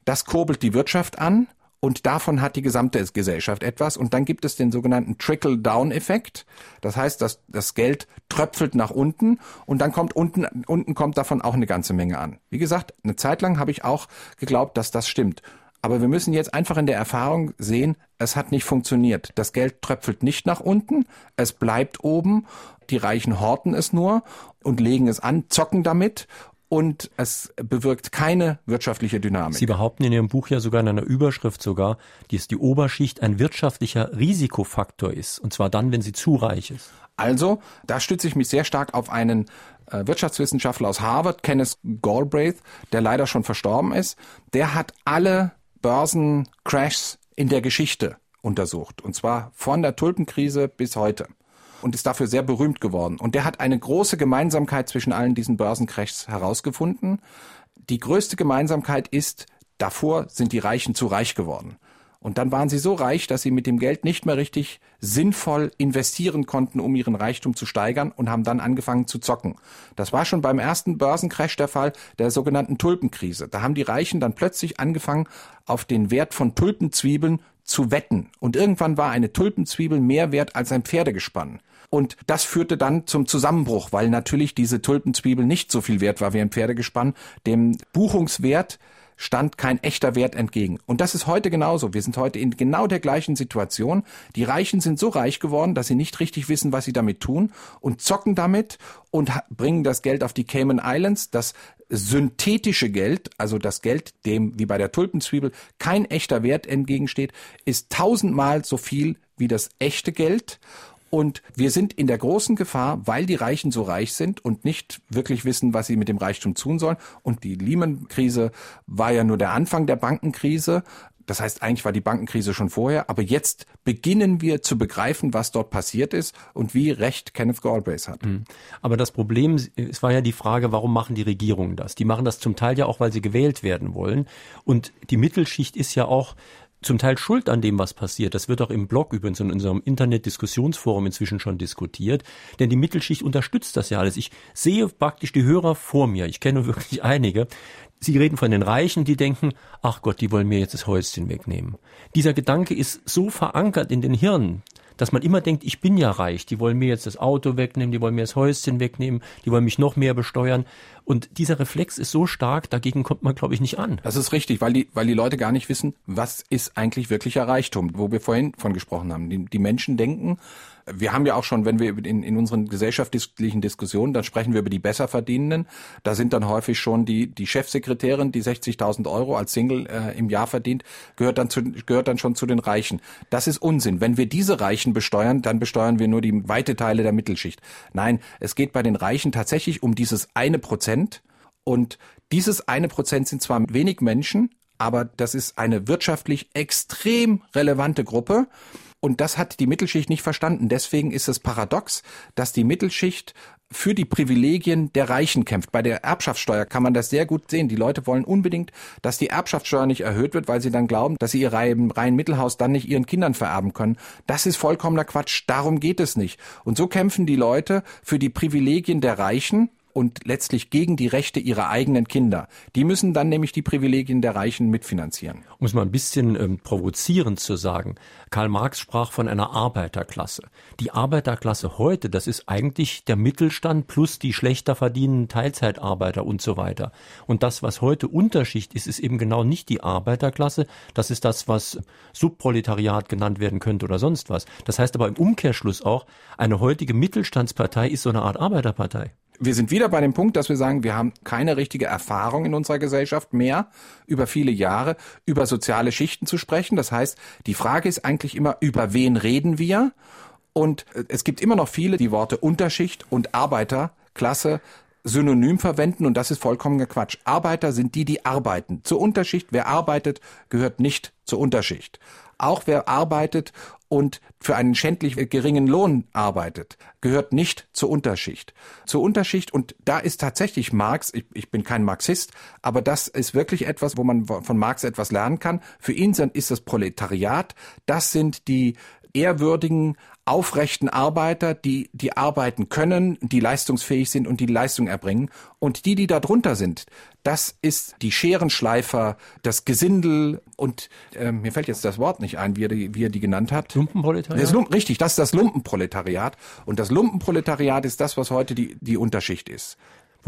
Das kurbelt die Wirtschaft an und davon hat die gesamte Gesellschaft etwas. Und dann gibt es den sogenannten Trickle-Down-Effekt. Das heißt, dass das Geld tröpfelt nach unten und dann kommt unten, unten kommt davon auch eine ganze Menge an. Wie gesagt, eine Zeit lang habe ich auch geglaubt, dass das stimmt. Aber wir müssen jetzt einfach in der Erfahrung sehen, es hat nicht funktioniert. Das Geld tröpfelt nicht nach unten, es bleibt oben, die Reichen horten es nur und legen es an, zocken damit und es bewirkt keine wirtschaftliche Dynamik. Sie behaupten in Ihrem Buch ja sogar in einer Überschrift sogar, dass die Oberschicht ein wirtschaftlicher Risikofaktor ist, und zwar dann, wenn sie zu reich ist. Also, da stütze ich mich sehr stark auf einen äh, Wirtschaftswissenschaftler aus Harvard, Kenneth Galbraith, der leider schon verstorben ist. Der hat alle Börsencrashs in der Geschichte untersucht, und zwar von der Tulpenkrise bis heute und ist dafür sehr berühmt geworden. Und der hat eine große Gemeinsamkeit zwischen allen diesen Börsencrashs herausgefunden. Die größte Gemeinsamkeit ist, davor sind die Reichen zu reich geworden. Und dann waren sie so reich, dass sie mit dem Geld nicht mehr richtig sinnvoll investieren konnten, um ihren Reichtum zu steigern und haben dann angefangen zu zocken. Das war schon beim ersten Börsencrash der Fall der sogenannten Tulpenkrise. Da haben die Reichen dann plötzlich angefangen, auf den Wert von Tulpenzwiebeln zu wetten. Und irgendwann war eine Tulpenzwiebel mehr wert als ein Pferdegespann. Und das führte dann zum Zusammenbruch, weil natürlich diese Tulpenzwiebel nicht so viel wert war wie ein Pferdegespann. Dem Buchungswert stand kein echter Wert entgegen. Und das ist heute genauso. Wir sind heute in genau der gleichen Situation. Die Reichen sind so reich geworden, dass sie nicht richtig wissen, was sie damit tun und zocken damit und bringen das Geld auf die Cayman Islands. Das synthetische Geld, also das Geld, dem wie bei der Tulpenzwiebel kein echter Wert entgegensteht, ist tausendmal so viel wie das echte Geld. Und wir sind in der großen Gefahr, weil die Reichen so reich sind und nicht wirklich wissen, was sie mit dem Reichtum tun sollen. Und die Lehman-Krise war ja nur der Anfang der Bankenkrise. Das heißt, eigentlich war die Bankenkrise schon vorher, aber jetzt beginnen wir zu begreifen, was dort passiert ist und wie recht Kenneth Galbraith hat. Mhm. Aber das Problem, es war ja die Frage, warum machen die Regierungen das? Die machen das zum Teil ja auch, weil sie gewählt werden wollen. Und die Mittelschicht ist ja auch zum Teil schuld an dem, was passiert. Das wird auch im Blog übrigens in unserem Internet-Diskussionsforum inzwischen schon diskutiert. Denn die Mittelschicht unterstützt das ja alles. Ich sehe praktisch die Hörer vor mir. Ich kenne wirklich einige. Sie reden von den Reichen, die denken, ach Gott, die wollen mir jetzt das Häuschen wegnehmen. Dieser Gedanke ist so verankert in den Hirnen, dass man immer denkt, ich bin ja reich, die wollen mir jetzt das Auto wegnehmen, die wollen mir das Häuschen wegnehmen, die wollen mich noch mehr besteuern. Und dieser Reflex ist so stark, dagegen kommt man, glaube ich, nicht an. Das ist richtig, weil die, weil die Leute gar nicht wissen, was ist eigentlich wirklicher Reichtum, wo wir vorhin von gesprochen haben. Die, die Menschen denken, wir haben ja auch schon, wenn wir in, in unseren gesellschaftlichen Diskussionen, dann sprechen wir über die Besserverdienenden. Da sind dann häufig schon die, die Chefsekretärin, die 60.000 Euro als Single äh, im Jahr verdient, gehört dann, zu, gehört dann schon zu den Reichen. Das ist Unsinn. Wenn wir diese Reichen besteuern, dann besteuern wir nur die weite Teile der Mittelschicht. Nein, es geht bei den Reichen tatsächlich um dieses eine Prozent. Und dieses eine Prozent sind zwar wenig Menschen, aber das ist eine wirtschaftlich extrem relevante Gruppe. Und das hat die Mittelschicht nicht verstanden. Deswegen ist es paradox, dass die Mittelschicht für die Privilegien der Reichen kämpft. Bei der Erbschaftssteuer kann man das sehr gut sehen. Die Leute wollen unbedingt, dass die Erbschaftssteuer nicht erhöht wird, weil sie dann glauben, dass sie ihr rein Mittelhaus dann nicht ihren Kindern vererben können. Das ist vollkommener Quatsch. Darum geht es nicht. Und so kämpfen die Leute für die Privilegien der Reichen und letztlich gegen die Rechte ihrer eigenen Kinder. Die müssen dann nämlich die Privilegien der Reichen mitfinanzieren. Um es mal ein bisschen ähm, provozierend zu sagen, Karl Marx sprach von einer Arbeiterklasse. Die Arbeiterklasse heute, das ist eigentlich der Mittelstand plus die schlechter verdienenden Teilzeitarbeiter und so weiter. Und das, was heute Unterschicht ist, ist eben genau nicht die Arbeiterklasse. Das ist das, was Subproletariat genannt werden könnte oder sonst was. Das heißt aber im Umkehrschluss auch, eine heutige Mittelstandspartei ist so eine Art Arbeiterpartei wir sind wieder bei dem Punkt, dass wir sagen, wir haben keine richtige Erfahrung in unserer Gesellschaft mehr, über viele Jahre, über soziale Schichten zu sprechen. Das heißt, die Frage ist eigentlich immer, über wen reden wir? Und äh, es gibt immer noch viele, die Worte Unterschicht und Arbeiterklasse synonym verwenden und das ist vollkommener Quatsch. Arbeiter sind die, die arbeiten. Zur Unterschicht, wer arbeitet, gehört nicht zur Unterschicht. Auch wer arbeitet und für einen schändlich geringen Lohn arbeitet, gehört nicht zur Unterschicht. Zur Unterschicht, und da ist tatsächlich Marx, ich, ich bin kein Marxist, aber das ist wirklich etwas, wo man von Marx etwas lernen kann. Für ihn ist das Proletariat, das sind die ehrwürdigen, aufrechten Arbeiter, die, die arbeiten können, die leistungsfähig sind und die Leistung erbringen. Und die, die da drunter sind, das ist die Scherenschleifer, das Gesindel und äh, mir fällt jetzt das Wort nicht ein, wie er die, wie er die genannt hat. Lumpenproletariat? Das Lumpen, richtig, das ist das Lumpenproletariat. Und das Lumpenproletariat ist das, was heute die, die Unterschicht ist.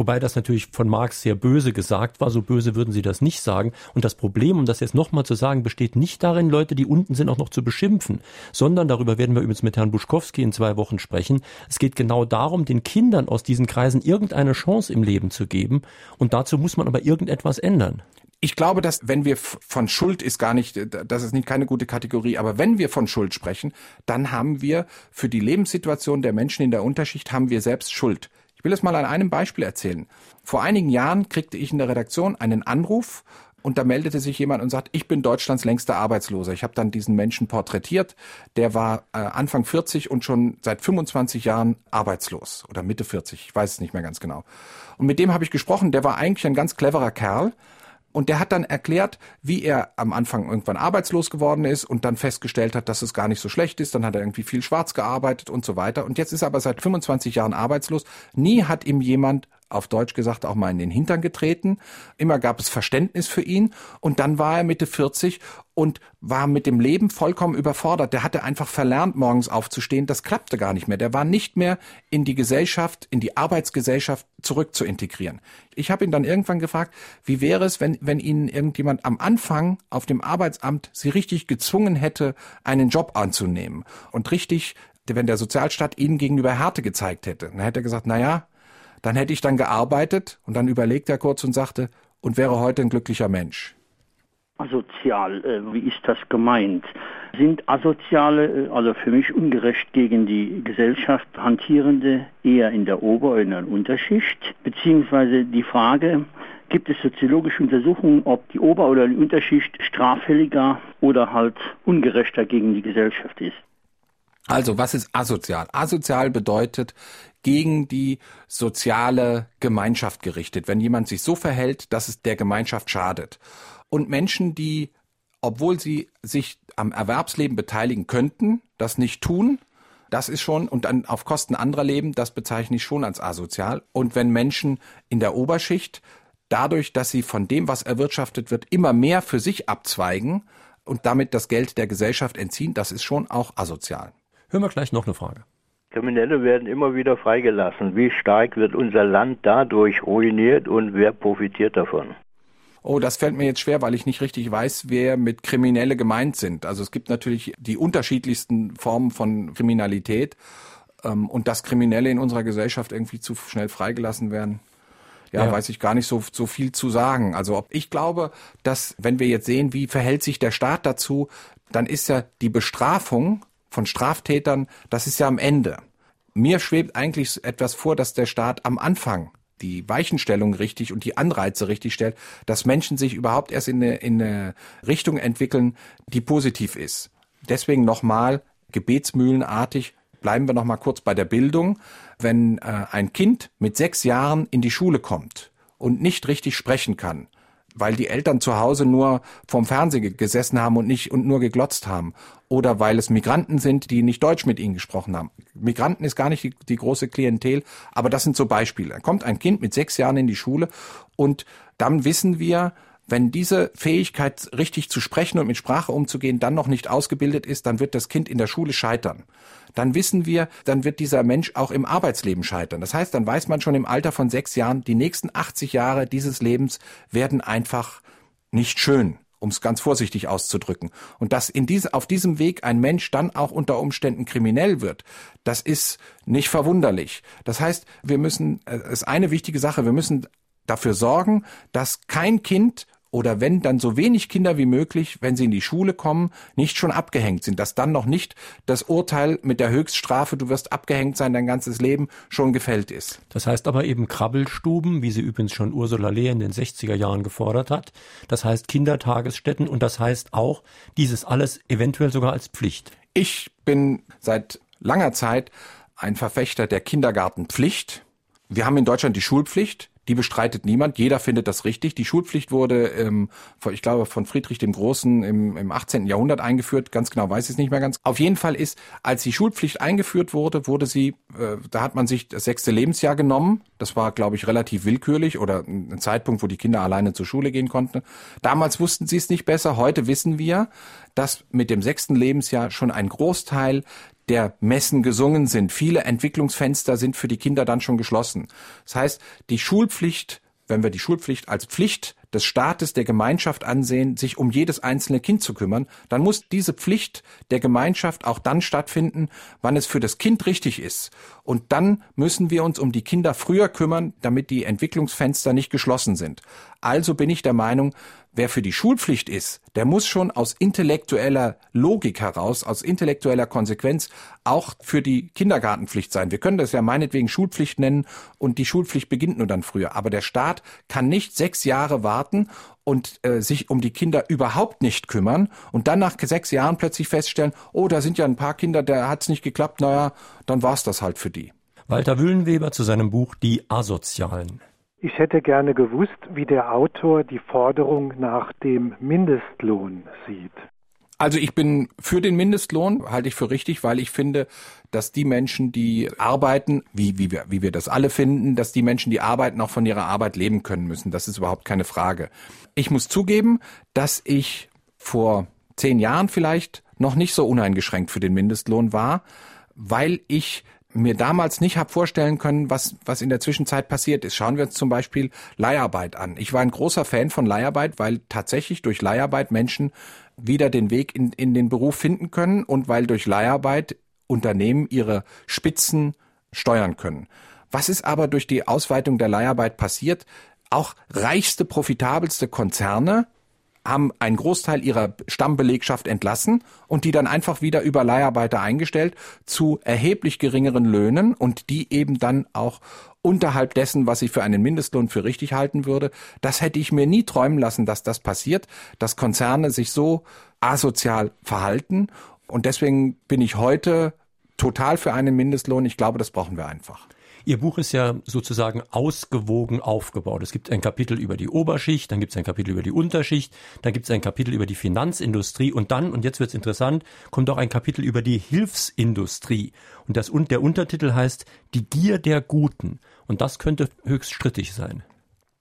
Wobei das natürlich von Marx sehr böse gesagt war. So böse würden sie das nicht sagen. Und das Problem, um das jetzt nochmal zu sagen, besteht nicht darin, Leute, die unten sind, auch noch zu beschimpfen, sondern darüber werden wir übrigens mit Herrn Buschkowski in zwei Wochen sprechen. Es geht genau darum, den Kindern aus diesen Kreisen irgendeine Chance im Leben zu geben. Und dazu muss man aber irgendetwas ändern. Ich glaube, dass wenn wir von Schuld ist gar nicht, das ist nicht keine gute Kategorie, aber wenn wir von Schuld sprechen, dann haben wir für die Lebenssituation der Menschen in der Unterschicht haben wir selbst Schuld. Ich will es mal an einem Beispiel erzählen. Vor einigen Jahren kriegte ich in der Redaktion einen Anruf und da meldete sich jemand und sagt, ich bin Deutschlands längster Arbeitsloser. Ich habe dann diesen Menschen porträtiert. Der war äh, Anfang 40 und schon seit 25 Jahren arbeitslos oder Mitte 40, ich weiß es nicht mehr ganz genau. Und mit dem habe ich gesprochen. Der war eigentlich ein ganz cleverer Kerl, und der hat dann erklärt, wie er am Anfang irgendwann arbeitslos geworden ist und dann festgestellt hat, dass es gar nicht so schlecht ist. Dann hat er irgendwie viel schwarz gearbeitet und so weiter. Und jetzt ist er aber seit 25 Jahren arbeitslos. Nie hat ihm jemand auf Deutsch gesagt, auch mal in den Hintern getreten. Immer gab es Verständnis für ihn. Und dann war er Mitte 40 und war mit dem Leben vollkommen überfordert. Der hatte einfach verlernt, morgens aufzustehen. Das klappte gar nicht mehr. Der war nicht mehr in die Gesellschaft, in die Arbeitsgesellschaft zurück zu integrieren. Ich habe ihn dann irgendwann gefragt, wie wäre es, wenn, wenn Ihnen irgendjemand am Anfang auf dem Arbeitsamt Sie richtig gezwungen hätte, einen Job anzunehmen und richtig wenn der Sozialstaat ihnen gegenüber Härte gezeigt hätte. Dann hätte er gesagt, na ja, dann hätte ich dann gearbeitet und dann überlegt er kurz und sagte, und wäre heute ein glücklicher Mensch. Asozial, äh, wie ist das gemeint? Sind Asoziale, äh, also für mich ungerecht gegen die Gesellschaft hantierende, eher in der Ober- oder in der Unterschicht? Beziehungsweise die Frage, gibt es soziologische Untersuchungen, ob die Ober- oder die Unterschicht straffälliger oder halt ungerechter gegen die Gesellschaft ist? Also, was ist asozial? Asozial bedeutet gegen die soziale Gemeinschaft gerichtet, wenn jemand sich so verhält, dass es der Gemeinschaft schadet. Und Menschen, die, obwohl sie sich am Erwerbsleben beteiligen könnten, das nicht tun, das ist schon, und dann auf Kosten anderer leben, das bezeichne ich schon als asozial. Und wenn Menschen in der Oberschicht dadurch, dass sie von dem, was erwirtschaftet wird, immer mehr für sich abzweigen und damit das Geld der Gesellschaft entziehen, das ist schon auch asozial. Hören wir gleich noch eine Frage. Kriminelle werden immer wieder freigelassen. Wie stark wird unser Land dadurch ruiniert und wer profitiert davon? Oh, das fällt mir jetzt schwer, weil ich nicht richtig weiß, wer mit Kriminelle gemeint sind. Also es gibt natürlich die unterschiedlichsten Formen von Kriminalität ähm, und dass Kriminelle in unserer Gesellschaft irgendwie zu schnell freigelassen werden. Ja, ja, weiß ich gar nicht so, so viel zu sagen. Also ich glaube, dass wenn wir jetzt sehen, wie verhält sich der Staat dazu, dann ist ja die Bestrafung von Straftätern, das ist ja am Ende. Mir schwebt eigentlich etwas vor, dass der Staat am Anfang die Weichenstellung richtig und die Anreize richtig stellt, dass Menschen sich überhaupt erst in eine, in eine Richtung entwickeln, die positiv ist. Deswegen nochmal, gebetsmühlenartig. Bleiben wir noch mal kurz bei der Bildung. Wenn äh, ein Kind mit sechs Jahren in die Schule kommt und nicht richtig sprechen kann, weil die Eltern zu Hause nur vorm Fernseher gesessen haben und nicht und nur geglotzt haben oder weil es Migranten sind, die nicht Deutsch mit ihnen gesprochen haben. Migranten ist gar nicht die, die große Klientel, aber das sind so Beispiele. Da kommt ein Kind mit sechs Jahren in die Schule und dann wissen wir, wenn diese Fähigkeit, richtig zu sprechen und mit Sprache umzugehen, dann noch nicht ausgebildet ist, dann wird das Kind in der Schule scheitern. Dann wissen wir, dann wird dieser Mensch auch im Arbeitsleben scheitern. Das heißt, dann weiß man schon im Alter von sechs Jahren, die nächsten 80 Jahre dieses Lebens werden einfach nicht schön um es ganz vorsichtig auszudrücken. Und dass in diese, auf diesem Weg ein Mensch dann auch unter Umständen kriminell wird, das ist nicht verwunderlich. Das heißt, wir müssen, es äh, ist eine wichtige Sache, wir müssen dafür sorgen, dass kein Kind oder wenn dann so wenig Kinder wie möglich, wenn sie in die Schule kommen, nicht schon abgehängt sind, dass dann noch nicht das Urteil mit der Höchststrafe, du wirst abgehängt sein dein ganzes Leben, schon gefällt ist. Das heißt aber eben Krabbelstuben, wie sie übrigens schon Ursula Lehr in den 60er Jahren gefordert hat. Das heißt Kindertagesstätten und das heißt auch dieses alles eventuell sogar als Pflicht. Ich bin seit langer Zeit ein Verfechter der Kindergartenpflicht. Wir haben in Deutschland die Schulpflicht. Die bestreitet niemand. Jeder findet das richtig. Die Schulpflicht wurde, ähm, ich glaube, von Friedrich dem Großen im, im 18. Jahrhundert eingeführt. Ganz genau weiß ich es nicht mehr ganz. Auf jeden Fall ist, als die Schulpflicht eingeführt wurde, wurde sie, äh, da hat man sich das sechste Lebensjahr genommen. Das war, glaube ich, relativ willkürlich oder ein Zeitpunkt, wo die Kinder alleine zur Schule gehen konnten. Damals wussten sie es nicht besser. Heute wissen wir, dass mit dem sechsten Lebensjahr schon ein Großteil der Messen gesungen sind. Viele Entwicklungsfenster sind für die Kinder dann schon geschlossen. Das heißt, die Schulpflicht, wenn wir die Schulpflicht als Pflicht des Staates, der Gemeinschaft ansehen, sich um jedes einzelne Kind zu kümmern, dann muss diese Pflicht der Gemeinschaft auch dann stattfinden, wann es für das Kind richtig ist. Und dann müssen wir uns um die Kinder früher kümmern, damit die Entwicklungsfenster nicht geschlossen sind. Also bin ich der Meinung, wer für die Schulpflicht ist, der muss schon aus intellektueller Logik heraus, aus intellektueller Konsequenz auch für die Kindergartenpflicht sein. Wir können das ja meinetwegen Schulpflicht nennen und die Schulpflicht beginnt nur dann früher. Aber der Staat kann nicht sechs Jahre warten, warten und äh, sich um die Kinder überhaupt nicht kümmern und dann nach sechs Jahren plötzlich feststellen, oh, da sind ja ein paar Kinder, da hat's nicht geklappt, naja, dann war's das halt für die. Walter Wühlenweber zu seinem Buch Die Asozialen. Ich hätte gerne gewusst, wie der Autor die Forderung nach dem Mindestlohn sieht. Also ich bin für den Mindestlohn, halte ich für richtig, weil ich finde, dass die Menschen, die arbeiten, wie, wie, wir, wie wir das alle finden, dass die Menschen, die arbeiten, auch von ihrer Arbeit leben können müssen. Das ist überhaupt keine Frage. Ich muss zugeben, dass ich vor zehn Jahren vielleicht noch nicht so uneingeschränkt für den Mindestlohn war, weil ich mir damals nicht habe vorstellen können, was, was in der Zwischenzeit passiert ist. Schauen wir uns zum Beispiel Leiharbeit an. Ich war ein großer Fan von Leiharbeit, weil tatsächlich durch Leiharbeit Menschen wieder den Weg in, in den Beruf finden können und weil durch Leiharbeit Unternehmen ihre Spitzen steuern können. Was ist aber durch die Ausweitung der Leiharbeit passiert? Auch reichste, profitabelste Konzerne haben einen Großteil ihrer Stammbelegschaft entlassen und die dann einfach wieder über Leiharbeiter eingestellt zu erheblich geringeren Löhnen und die eben dann auch unterhalb dessen, was ich für einen Mindestlohn für richtig halten würde. Das hätte ich mir nie träumen lassen, dass das passiert, dass Konzerne sich so asozial verhalten. Und deswegen bin ich heute total für einen Mindestlohn. Ich glaube, das brauchen wir einfach. Ihr Buch ist ja sozusagen ausgewogen aufgebaut. Es gibt ein Kapitel über die Oberschicht, dann gibt es ein Kapitel über die Unterschicht, dann gibt es ein Kapitel über die Finanzindustrie und dann, und jetzt wird es interessant, kommt auch ein Kapitel über die Hilfsindustrie. Und, das, der Untertitel heißt Die Gier der Guten. Und das könnte höchst strittig sein.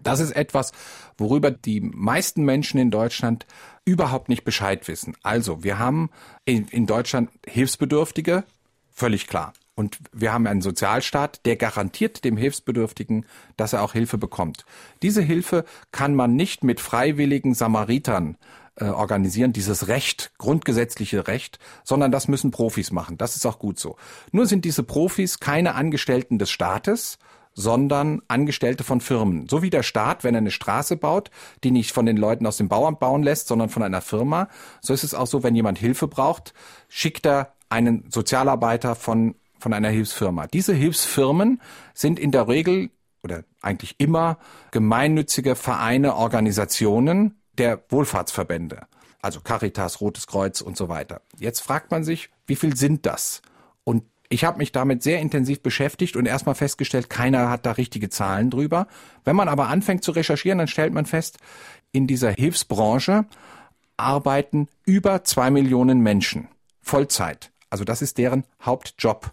Das ist etwas, worüber die meisten Menschen in Deutschland überhaupt nicht Bescheid wissen. Also, wir haben in Deutschland Hilfsbedürftige, völlig klar. Und wir haben einen Sozialstaat, der garantiert dem Hilfsbedürftigen, dass er auch Hilfe bekommt. Diese Hilfe kann man nicht mit freiwilligen Samaritern äh, organisieren, dieses Recht, grundgesetzliche Recht, sondern das müssen Profis machen. Das ist auch gut so. Nur sind diese Profis keine Angestellten des Staates, sondern Angestellte von Firmen. So wie der Staat, wenn er eine Straße baut, die nicht von den Leuten aus dem Bauamt bauen lässt, sondern von einer Firma, so ist es auch so, wenn jemand Hilfe braucht, schickt er einen Sozialarbeiter von von einer Hilfsfirma. Diese Hilfsfirmen sind in der Regel oder eigentlich immer gemeinnützige Vereine, Organisationen der Wohlfahrtsverbände. also Caritas, Rotes Kreuz und so weiter. Jetzt fragt man sich, wie viel sind das? Und ich habe mich damit sehr intensiv beschäftigt und erstmal festgestellt, keiner hat da richtige Zahlen drüber. Wenn man aber anfängt zu recherchieren, dann stellt man fest, in dieser Hilfsbranche arbeiten über zwei Millionen Menschen Vollzeit. Also das ist deren Hauptjob.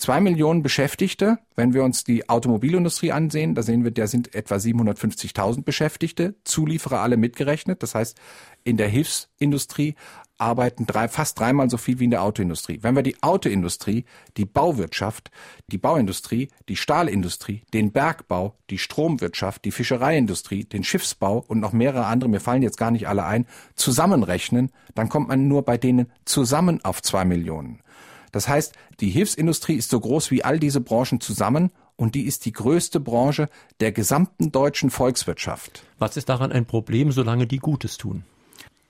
Zwei Millionen Beschäftigte, wenn wir uns die Automobilindustrie ansehen, da sehen wir, da sind etwa 750.000 Beschäftigte, Zulieferer alle mitgerechnet. Das heißt, in der Hilfsindustrie arbeiten drei, fast dreimal so viel wie in der Autoindustrie. Wenn wir die Autoindustrie, die Bauwirtschaft, die Bauindustrie, die Stahlindustrie, den Bergbau, die Stromwirtschaft, die Fischereiindustrie, den Schiffsbau und noch mehrere andere, mir fallen jetzt gar nicht alle ein, zusammenrechnen, dann kommt man nur bei denen zusammen auf zwei Millionen. Das heißt, die Hilfsindustrie ist so groß wie all diese Branchen zusammen und die ist die größte Branche der gesamten deutschen Volkswirtschaft. Was ist daran ein Problem, solange die Gutes tun?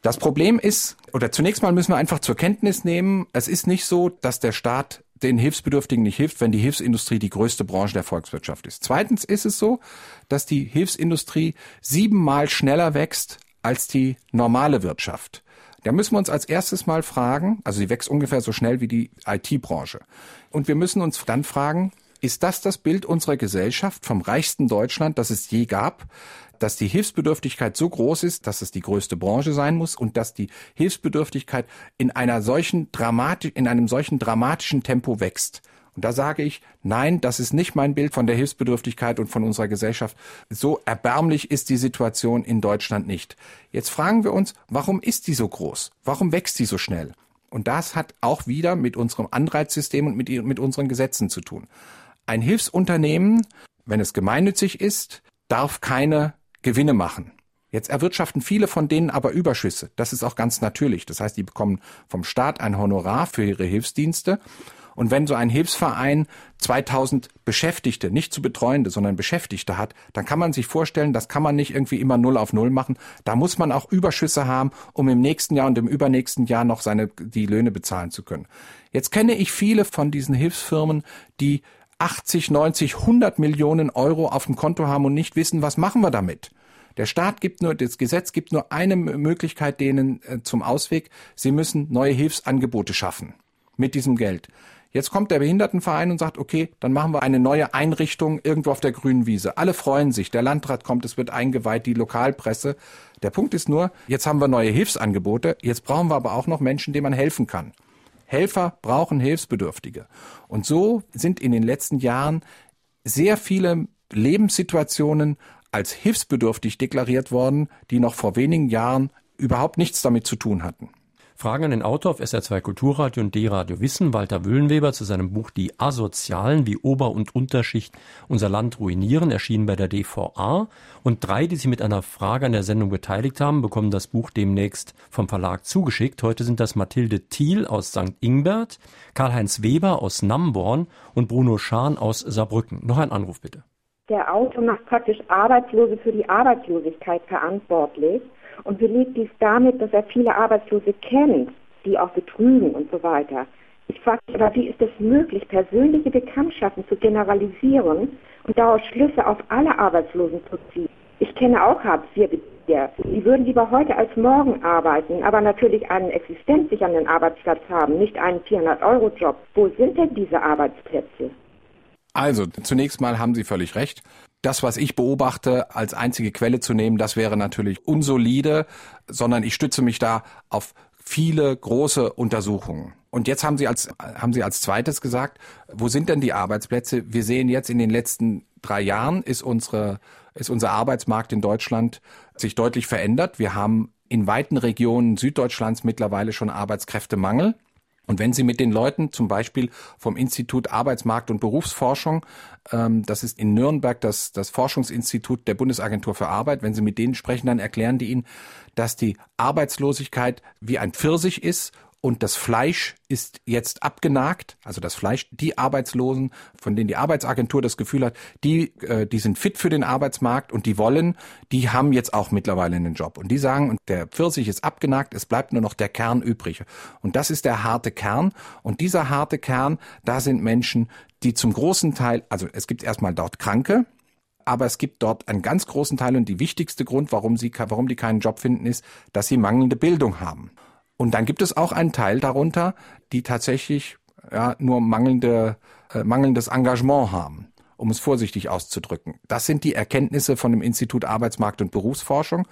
Das Problem ist, oder zunächst mal müssen wir einfach zur Kenntnis nehmen, es ist nicht so, dass der Staat den Hilfsbedürftigen nicht hilft, wenn die Hilfsindustrie die größte Branche der Volkswirtschaft ist. Zweitens ist es so, dass die Hilfsindustrie siebenmal schneller wächst als die normale Wirtschaft. Da müssen wir uns als erstes mal fragen, also sie wächst ungefähr so schnell wie die IT-Branche. Und wir müssen uns dann fragen, ist das das Bild unserer Gesellschaft vom reichsten Deutschland, das es je gab? Dass die Hilfsbedürftigkeit so groß ist, dass es die größte Branche sein muss und dass die Hilfsbedürftigkeit in einer solchen dramatisch, in einem solchen dramatischen Tempo wächst. Und da sage ich, nein, das ist nicht mein Bild von der Hilfsbedürftigkeit und von unserer Gesellschaft. So erbärmlich ist die Situation in Deutschland nicht. Jetzt fragen wir uns, warum ist die so groß? Warum wächst die so schnell? Und das hat auch wieder mit unserem Anreizsystem und mit, mit unseren Gesetzen zu tun. Ein Hilfsunternehmen, wenn es gemeinnützig ist, darf keine Gewinne machen. Jetzt erwirtschaften viele von denen aber Überschüsse. Das ist auch ganz natürlich. Das heißt, die bekommen vom Staat ein Honorar für ihre Hilfsdienste und wenn so ein Hilfsverein 2000 Beschäftigte, nicht zu Betreuende, sondern Beschäftigte hat, dann kann man sich vorstellen, das kann man nicht irgendwie immer null auf null machen. Da muss man auch Überschüsse haben, um im nächsten Jahr und im übernächsten Jahr noch seine, die Löhne bezahlen zu können. Jetzt kenne ich viele von diesen Hilfsfirmen, die 80, 90, 100 Millionen Euro auf dem Konto haben und nicht wissen, was machen wir damit. Der Staat gibt nur, das Gesetz gibt nur eine Möglichkeit denen äh, zum Ausweg. Sie müssen neue Hilfsangebote schaffen mit diesem Geld. Jetzt kommt der Behindertenverein und sagt, okay, dann machen wir eine neue Einrichtung irgendwo auf der grünen Wiese. Alle freuen sich, der Landrat kommt, es wird eingeweiht, die Lokalpresse. Der Punkt ist nur, jetzt haben wir neue Hilfsangebote, jetzt brauchen wir aber auch noch Menschen, denen man helfen kann. Helfer brauchen Hilfsbedürftige. Und so sind in den letzten Jahren sehr viele Lebenssituationen als hilfsbedürftig deklariert worden, die noch vor wenigen Jahren überhaupt nichts damit zu tun hatten. Fragen an den Autor auf SR2 Kulturradio und D-Radio Wissen, Walter Wüllenweber, zu seinem Buch Die Asozialen, wie Ober- und Unterschicht unser Land ruinieren, erschienen bei der DVA. Und drei, die sich mit einer Frage an der Sendung beteiligt haben, bekommen das Buch demnächst vom Verlag zugeschickt. Heute sind das Mathilde Thiel aus St. Ingbert, Karl-Heinz Weber aus Namborn und Bruno Schahn aus Saarbrücken. Noch ein Anruf bitte. Der Autor macht praktisch Arbeitslose für die Arbeitslosigkeit verantwortlich und belegt dies damit, dass er viele Arbeitslose kennt, die auch betrügen und so weiter. Ich frage mich aber, wie ist es möglich, persönliche Bekanntschaften zu generalisieren und daraus Schlüsse auf alle Arbeitslosen zu ziehen? Ich kenne auch Hartz-IV-Bezieher. Die würden lieber heute als morgen arbeiten, aber natürlich einen existenzsichernden Arbeitsplatz haben, nicht einen 400-Euro-Job. Wo sind denn diese Arbeitsplätze? Also, zunächst mal haben Sie völlig recht das, was ich beobachte, als einzige Quelle zu nehmen, das wäre natürlich unsolide, sondern ich stütze mich da auf viele große Untersuchungen. Und jetzt haben Sie als, haben Sie als zweites gesagt, wo sind denn die Arbeitsplätze? Wir sehen jetzt in den letzten drei Jahren ist unsere, ist unser Arbeitsmarkt in Deutschland sich deutlich verändert. Wir haben in weiten Regionen Süddeutschlands mittlerweile schon Arbeitskräftemangel. Und wenn Sie mit den Leuten zum Beispiel vom Institut Arbeitsmarkt und Berufsforschung, ähm, das ist in Nürnberg das, das Forschungsinstitut der Bundesagentur für Arbeit, wenn Sie mit denen sprechen, dann erklären die Ihnen, dass die Arbeitslosigkeit wie ein Pfirsich ist und das Fleisch ist jetzt abgenagt, also das Fleisch, die Arbeitslosen, von denen die Arbeitsagentur das Gefühl hat, die, äh, die sind fit für den Arbeitsmarkt und die wollen, die haben jetzt auch mittlerweile einen Job. Und die sagen, und der Pfirsich ist abgenagt, es bleibt nur noch der Kern übrig. Und das ist der harte Kern. Und dieser harte Kern, da sind Menschen, die zum großen Teil, also es gibt erstmal dort Kranke, aber es gibt dort einen ganz großen Teil und die wichtigste Grund, warum sie, warum die keinen Job finden, ist, dass sie mangelnde Bildung haben. Und dann gibt es auch einen Teil darunter, die tatsächlich ja, nur mangelnde, äh, mangelndes Engagement haben um es vorsichtig auszudrücken. Das sind die Erkenntnisse von dem Institut Arbeitsmarkt und Berufsforschung.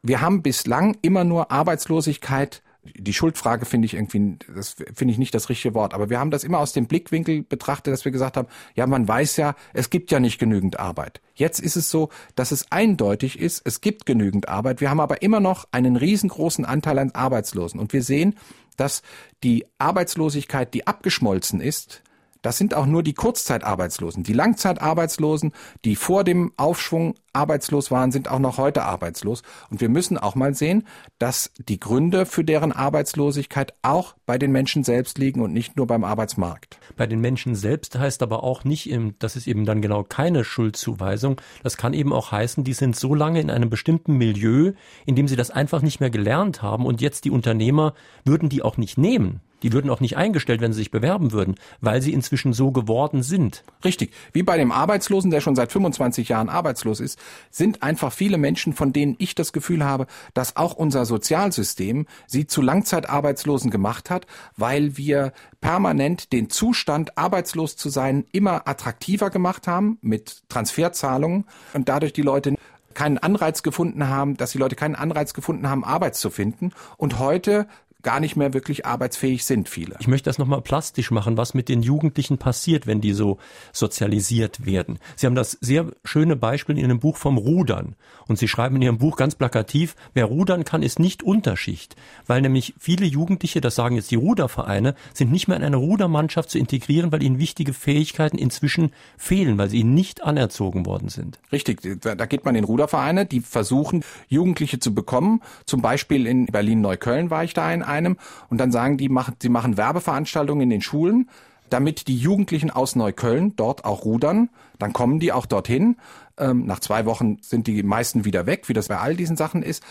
Wir haben bislang immer nur Arbeitslosigkeit die Schuldfrage finde ich irgendwie, das finde ich nicht das richtige Wort, aber wir haben das immer aus dem Blickwinkel betrachtet, dass wir gesagt haben, ja, man weiß ja, es gibt ja nicht genügend Arbeit. Jetzt ist es so, dass es eindeutig ist, es gibt genügend Arbeit. Wir haben aber immer noch einen riesengroßen Anteil an Arbeitslosen und wir sehen, dass die Arbeitslosigkeit, die abgeschmolzen ist, das sind auch nur die Kurzzeitarbeitslosen. Die Langzeitarbeitslosen, die vor dem Aufschwung arbeitslos waren, sind auch noch heute arbeitslos. Und wir müssen auch mal sehen, dass die Gründe für deren Arbeitslosigkeit auch bei den Menschen selbst liegen und nicht nur beim Arbeitsmarkt. Bei den Menschen selbst heißt aber auch nicht, das ist eben dann genau keine Schuldzuweisung. Das kann eben auch heißen, die sind so lange in einem bestimmten Milieu, in dem sie das einfach nicht mehr gelernt haben und jetzt die Unternehmer würden die auch nicht nehmen. Die würden auch nicht eingestellt, wenn sie sich bewerben würden, weil sie inzwischen so geworden sind. Richtig. Wie bei dem Arbeitslosen, der schon seit 25 Jahren arbeitslos ist, sind einfach viele Menschen, von denen ich das Gefühl habe, dass auch unser Sozialsystem sie zu Langzeitarbeitslosen gemacht hat, weil wir permanent den Zustand, arbeitslos zu sein, immer attraktiver gemacht haben mit Transferzahlungen und dadurch die Leute keinen Anreiz gefunden haben, dass die Leute keinen Anreiz gefunden haben, Arbeit zu finden. Und heute gar nicht mehr wirklich arbeitsfähig sind, viele. Ich möchte das nochmal plastisch machen, was mit den Jugendlichen passiert, wenn die so sozialisiert werden. Sie haben das sehr schöne Beispiel in Ihrem Buch vom Rudern. Und Sie schreiben in Ihrem Buch ganz plakativ, wer rudern kann, ist nicht Unterschicht. Weil nämlich viele Jugendliche, das sagen jetzt die Rudervereine, sind nicht mehr in eine Rudermannschaft zu integrieren, weil ihnen wichtige Fähigkeiten inzwischen fehlen, weil sie ihnen nicht anerzogen worden sind. Richtig, da geht man in Rudervereine, die versuchen, Jugendliche zu bekommen. Zum Beispiel in Berlin-Neukölln war ich da ein einem und dann sagen die, machen, sie machen Werbeveranstaltungen in den Schulen, damit die Jugendlichen aus Neukölln dort auch rudern. Dann kommen die auch dorthin. Ähm, nach zwei Wochen sind die meisten wieder weg, wie das bei all diesen Sachen ist.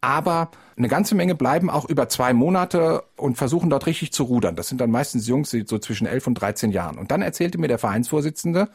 Aber eine ganze Menge bleiben auch über zwei Monate und versuchen dort richtig zu rudern. Das sind dann meistens Jungs, so zwischen elf und 13 Jahren. Und dann erzählte mir der Vereinsvorsitzende,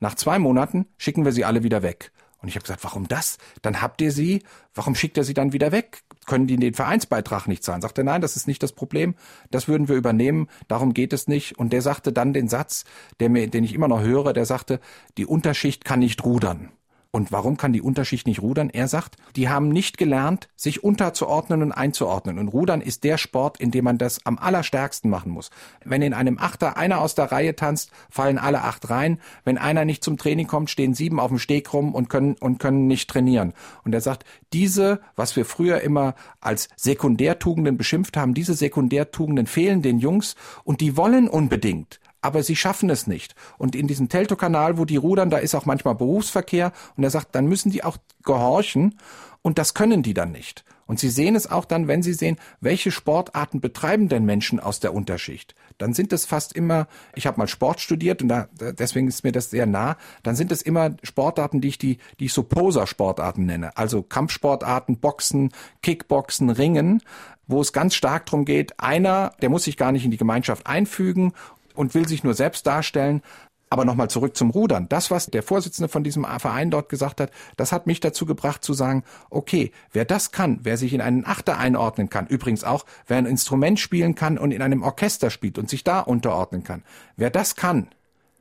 nach zwei Monaten schicken wir sie alle wieder weg. Und ich habe gesagt, warum das? Dann habt ihr sie, warum schickt er sie dann wieder weg? können die den Vereinsbeitrag nicht zahlen? Sagt er, nein, das ist nicht das Problem, das würden wir übernehmen, darum geht es nicht. Und der sagte dann den Satz, der mir, den ich immer noch höre, der sagte, die Unterschicht kann nicht rudern. Und warum kann die Unterschicht nicht rudern? Er sagt, die haben nicht gelernt, sich unterzuordnen und einzuordnen. Und Rudern ist der Sport, in dem man das am allerstärksten machen muss. Wenn in einem Achter einer aus der Reihe tanzt, fallen alle acht rein. Wenn einer nicht zum Training kommt, stehen sieben auf dem Steg rum und können, und können nicht trainieren. Und er sagt, diese, was wir früher immer als Sekundärtugenden beschimpft haben, diese Sekundärtugenden fehlen den Jungs und die wollen unbedingt aber sie schaffen es nicht. Und in diesem Teltow-Kanal, wo die rudern, da ist auch manchmal Berufsverkehr und er sagt, dann müssen die auch gehorchen und das können die dann nicht. Und Sie sehen es auch dann, wenn Sie sehen, welche Sportarten betreiben denn Menschen aus der Unterschicht. Dann sind es fast immer, ich habe mal Sport studiert und da, deswegen ist mir das sehr nah, dann sind es immer Sportarten, die ich die, die ich so Poser-Sportarten nenne. Also Kampfsportarten, Boxen, Kickboxen, Ringen, wo es ganz stark darum geht, einer, der muss sich gar nicht in die Gemeinschaft einfügen und will sich nur selbst darstellen. Aber nochmal zurück zum Rudern. Das, was der Vorsitzende von diesem Verein dort gesagt hat, das hat mich dazu gebracht zu sagen, okay, wer das kann, wer sich in einen Achter einordnen kann, übrigens auch, wer ein Instrument spielen kann und in einem Orchester spielt und sich da unterordnen kann, wer das kann,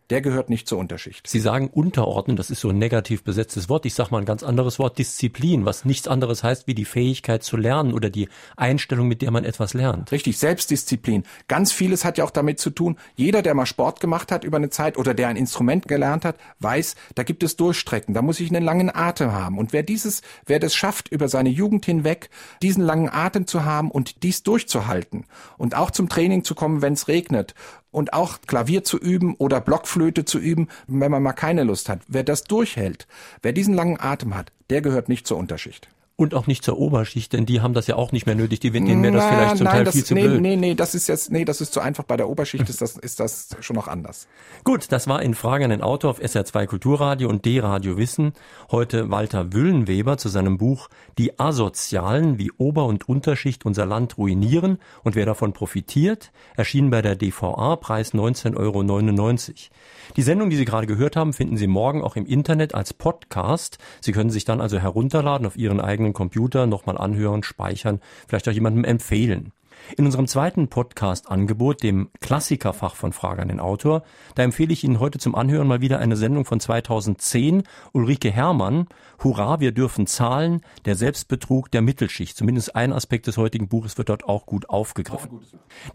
der gehört nicht zur Unterschicht. Sie sagen unterordnen, das ist so ein negativ besetztes Wort. Ich sage mal ein ganz anderes Wort, Disziplin, was nichts anderes heißt wie die Fähigkeit zu lernen oder die Einstellung, mit der man etwas lernt. Richtig, Selbstdisziplin. Ganz vieles hat ja auch damit zu tun, jeder, der mal Sport gemacht hat über eine Zeit oder der ein Instrument gelernt hat, weiß, da gibt es Durchstrecken, da muss ich einen langen Atem haben. Und wer dieses, wer das schafft, über seine Jugend hinweg, diesen langen Atem zu haben und dies durchzuhalten und auch zum Training zu kommen, wenn es regnet und auch Klavier zu üben oder Blockflöte zu üben, wenn man mal keine Lust hat. Wer das durchhält, wer diesen langen Atem hat, der gehört nicht zur Unterschicht. Und auch nicht zur Oberschicht, denn die haben das ja auch nicht mehr nötig. Die, denen wäre das vielleicht zum nein, Teil das, viel zu nee, blöd. Nee, nee, das ist jetzt, nee, das ist zu einfach. Bei der Oberschicht ist das, ist das schon noch anders. Gut, das war in Frage an den Autor auf SR2 Kulturradio und D-Radio Wissen. Heute Walter Wüllenweber zu seinem Buch Die Asozialen, wie Ober- und Unterschicht unser Land ruinieren und wer davon profitiert, erschienen bei der DVA, Preis 19,99 Euro. Die Sendung, die Sie gerade gehört haben, finden Sie morgen auch im Internet als Podcast. Sie können sich dann also herunterladen auf Ihren eigenen Computer, nochmal anhören, speichern, vielleicht auch jemandem empfehlen. In unserem zweiten Podcast-Angebot, dem Klassikerfach von Frage an den Autor, da empfehle ich Ihnen heute zum Anhören mal wieder eine Sendung von 2010, Ulrike Herrmann, Hurra, wir dürfen zahlen, der Selbstbetrug der Mittelschicht. Zumindest ein Aspekt des heutigen Buches wird dort auch gut aufgegriffen.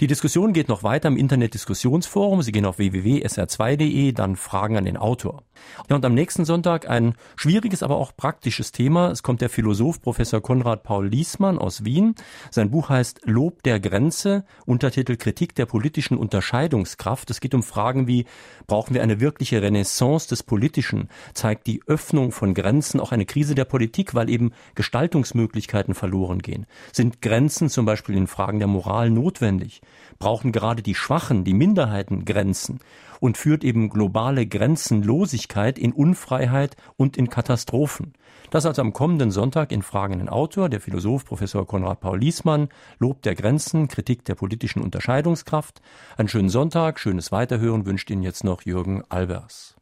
Die Diskussion geht noch weiter im Internet-Diskussionsforum. Sie gehen auf www.sr2.de, dann Fragen an den Autor. Ja, und am nächsten Sonntag ein schwieriges, aber auch praktisches Thema. Es kommt der Philosoph Professor Konrad Paul Liesmann aus Wien. Sein Buch heißt Lob der Grenze, Untertitel Kritik der politischen Unterscheidungskraft. Es geht um Fragen wie, brauchen wir eine wirkliche Renaissance des Politischen? Zeigt die Öffnung von Grenzen auch eine Krise der Politik, weil eben Gestaltungsmöglichkeiten verloren gehen? Sind Grenzen zum Beispiel in Fragen der Moral notwendig? Brauchen gerade die Schwachen, die Minderheiten Grenzen? Und führt eben globale Grenzenlosigkeit in Unfreiheit und in Katastrophen? Das also am kommenden Sonntag in Fragenden Autor, der Philosoph Professor Konrad Paul Liesmann, Lob der Grenzen, Kritik der politischen Unterscheidungskraft. Einen schönen Sonntag, schönes Weiterhören wünscht Ihnen jetzt noch Jürgen Albers.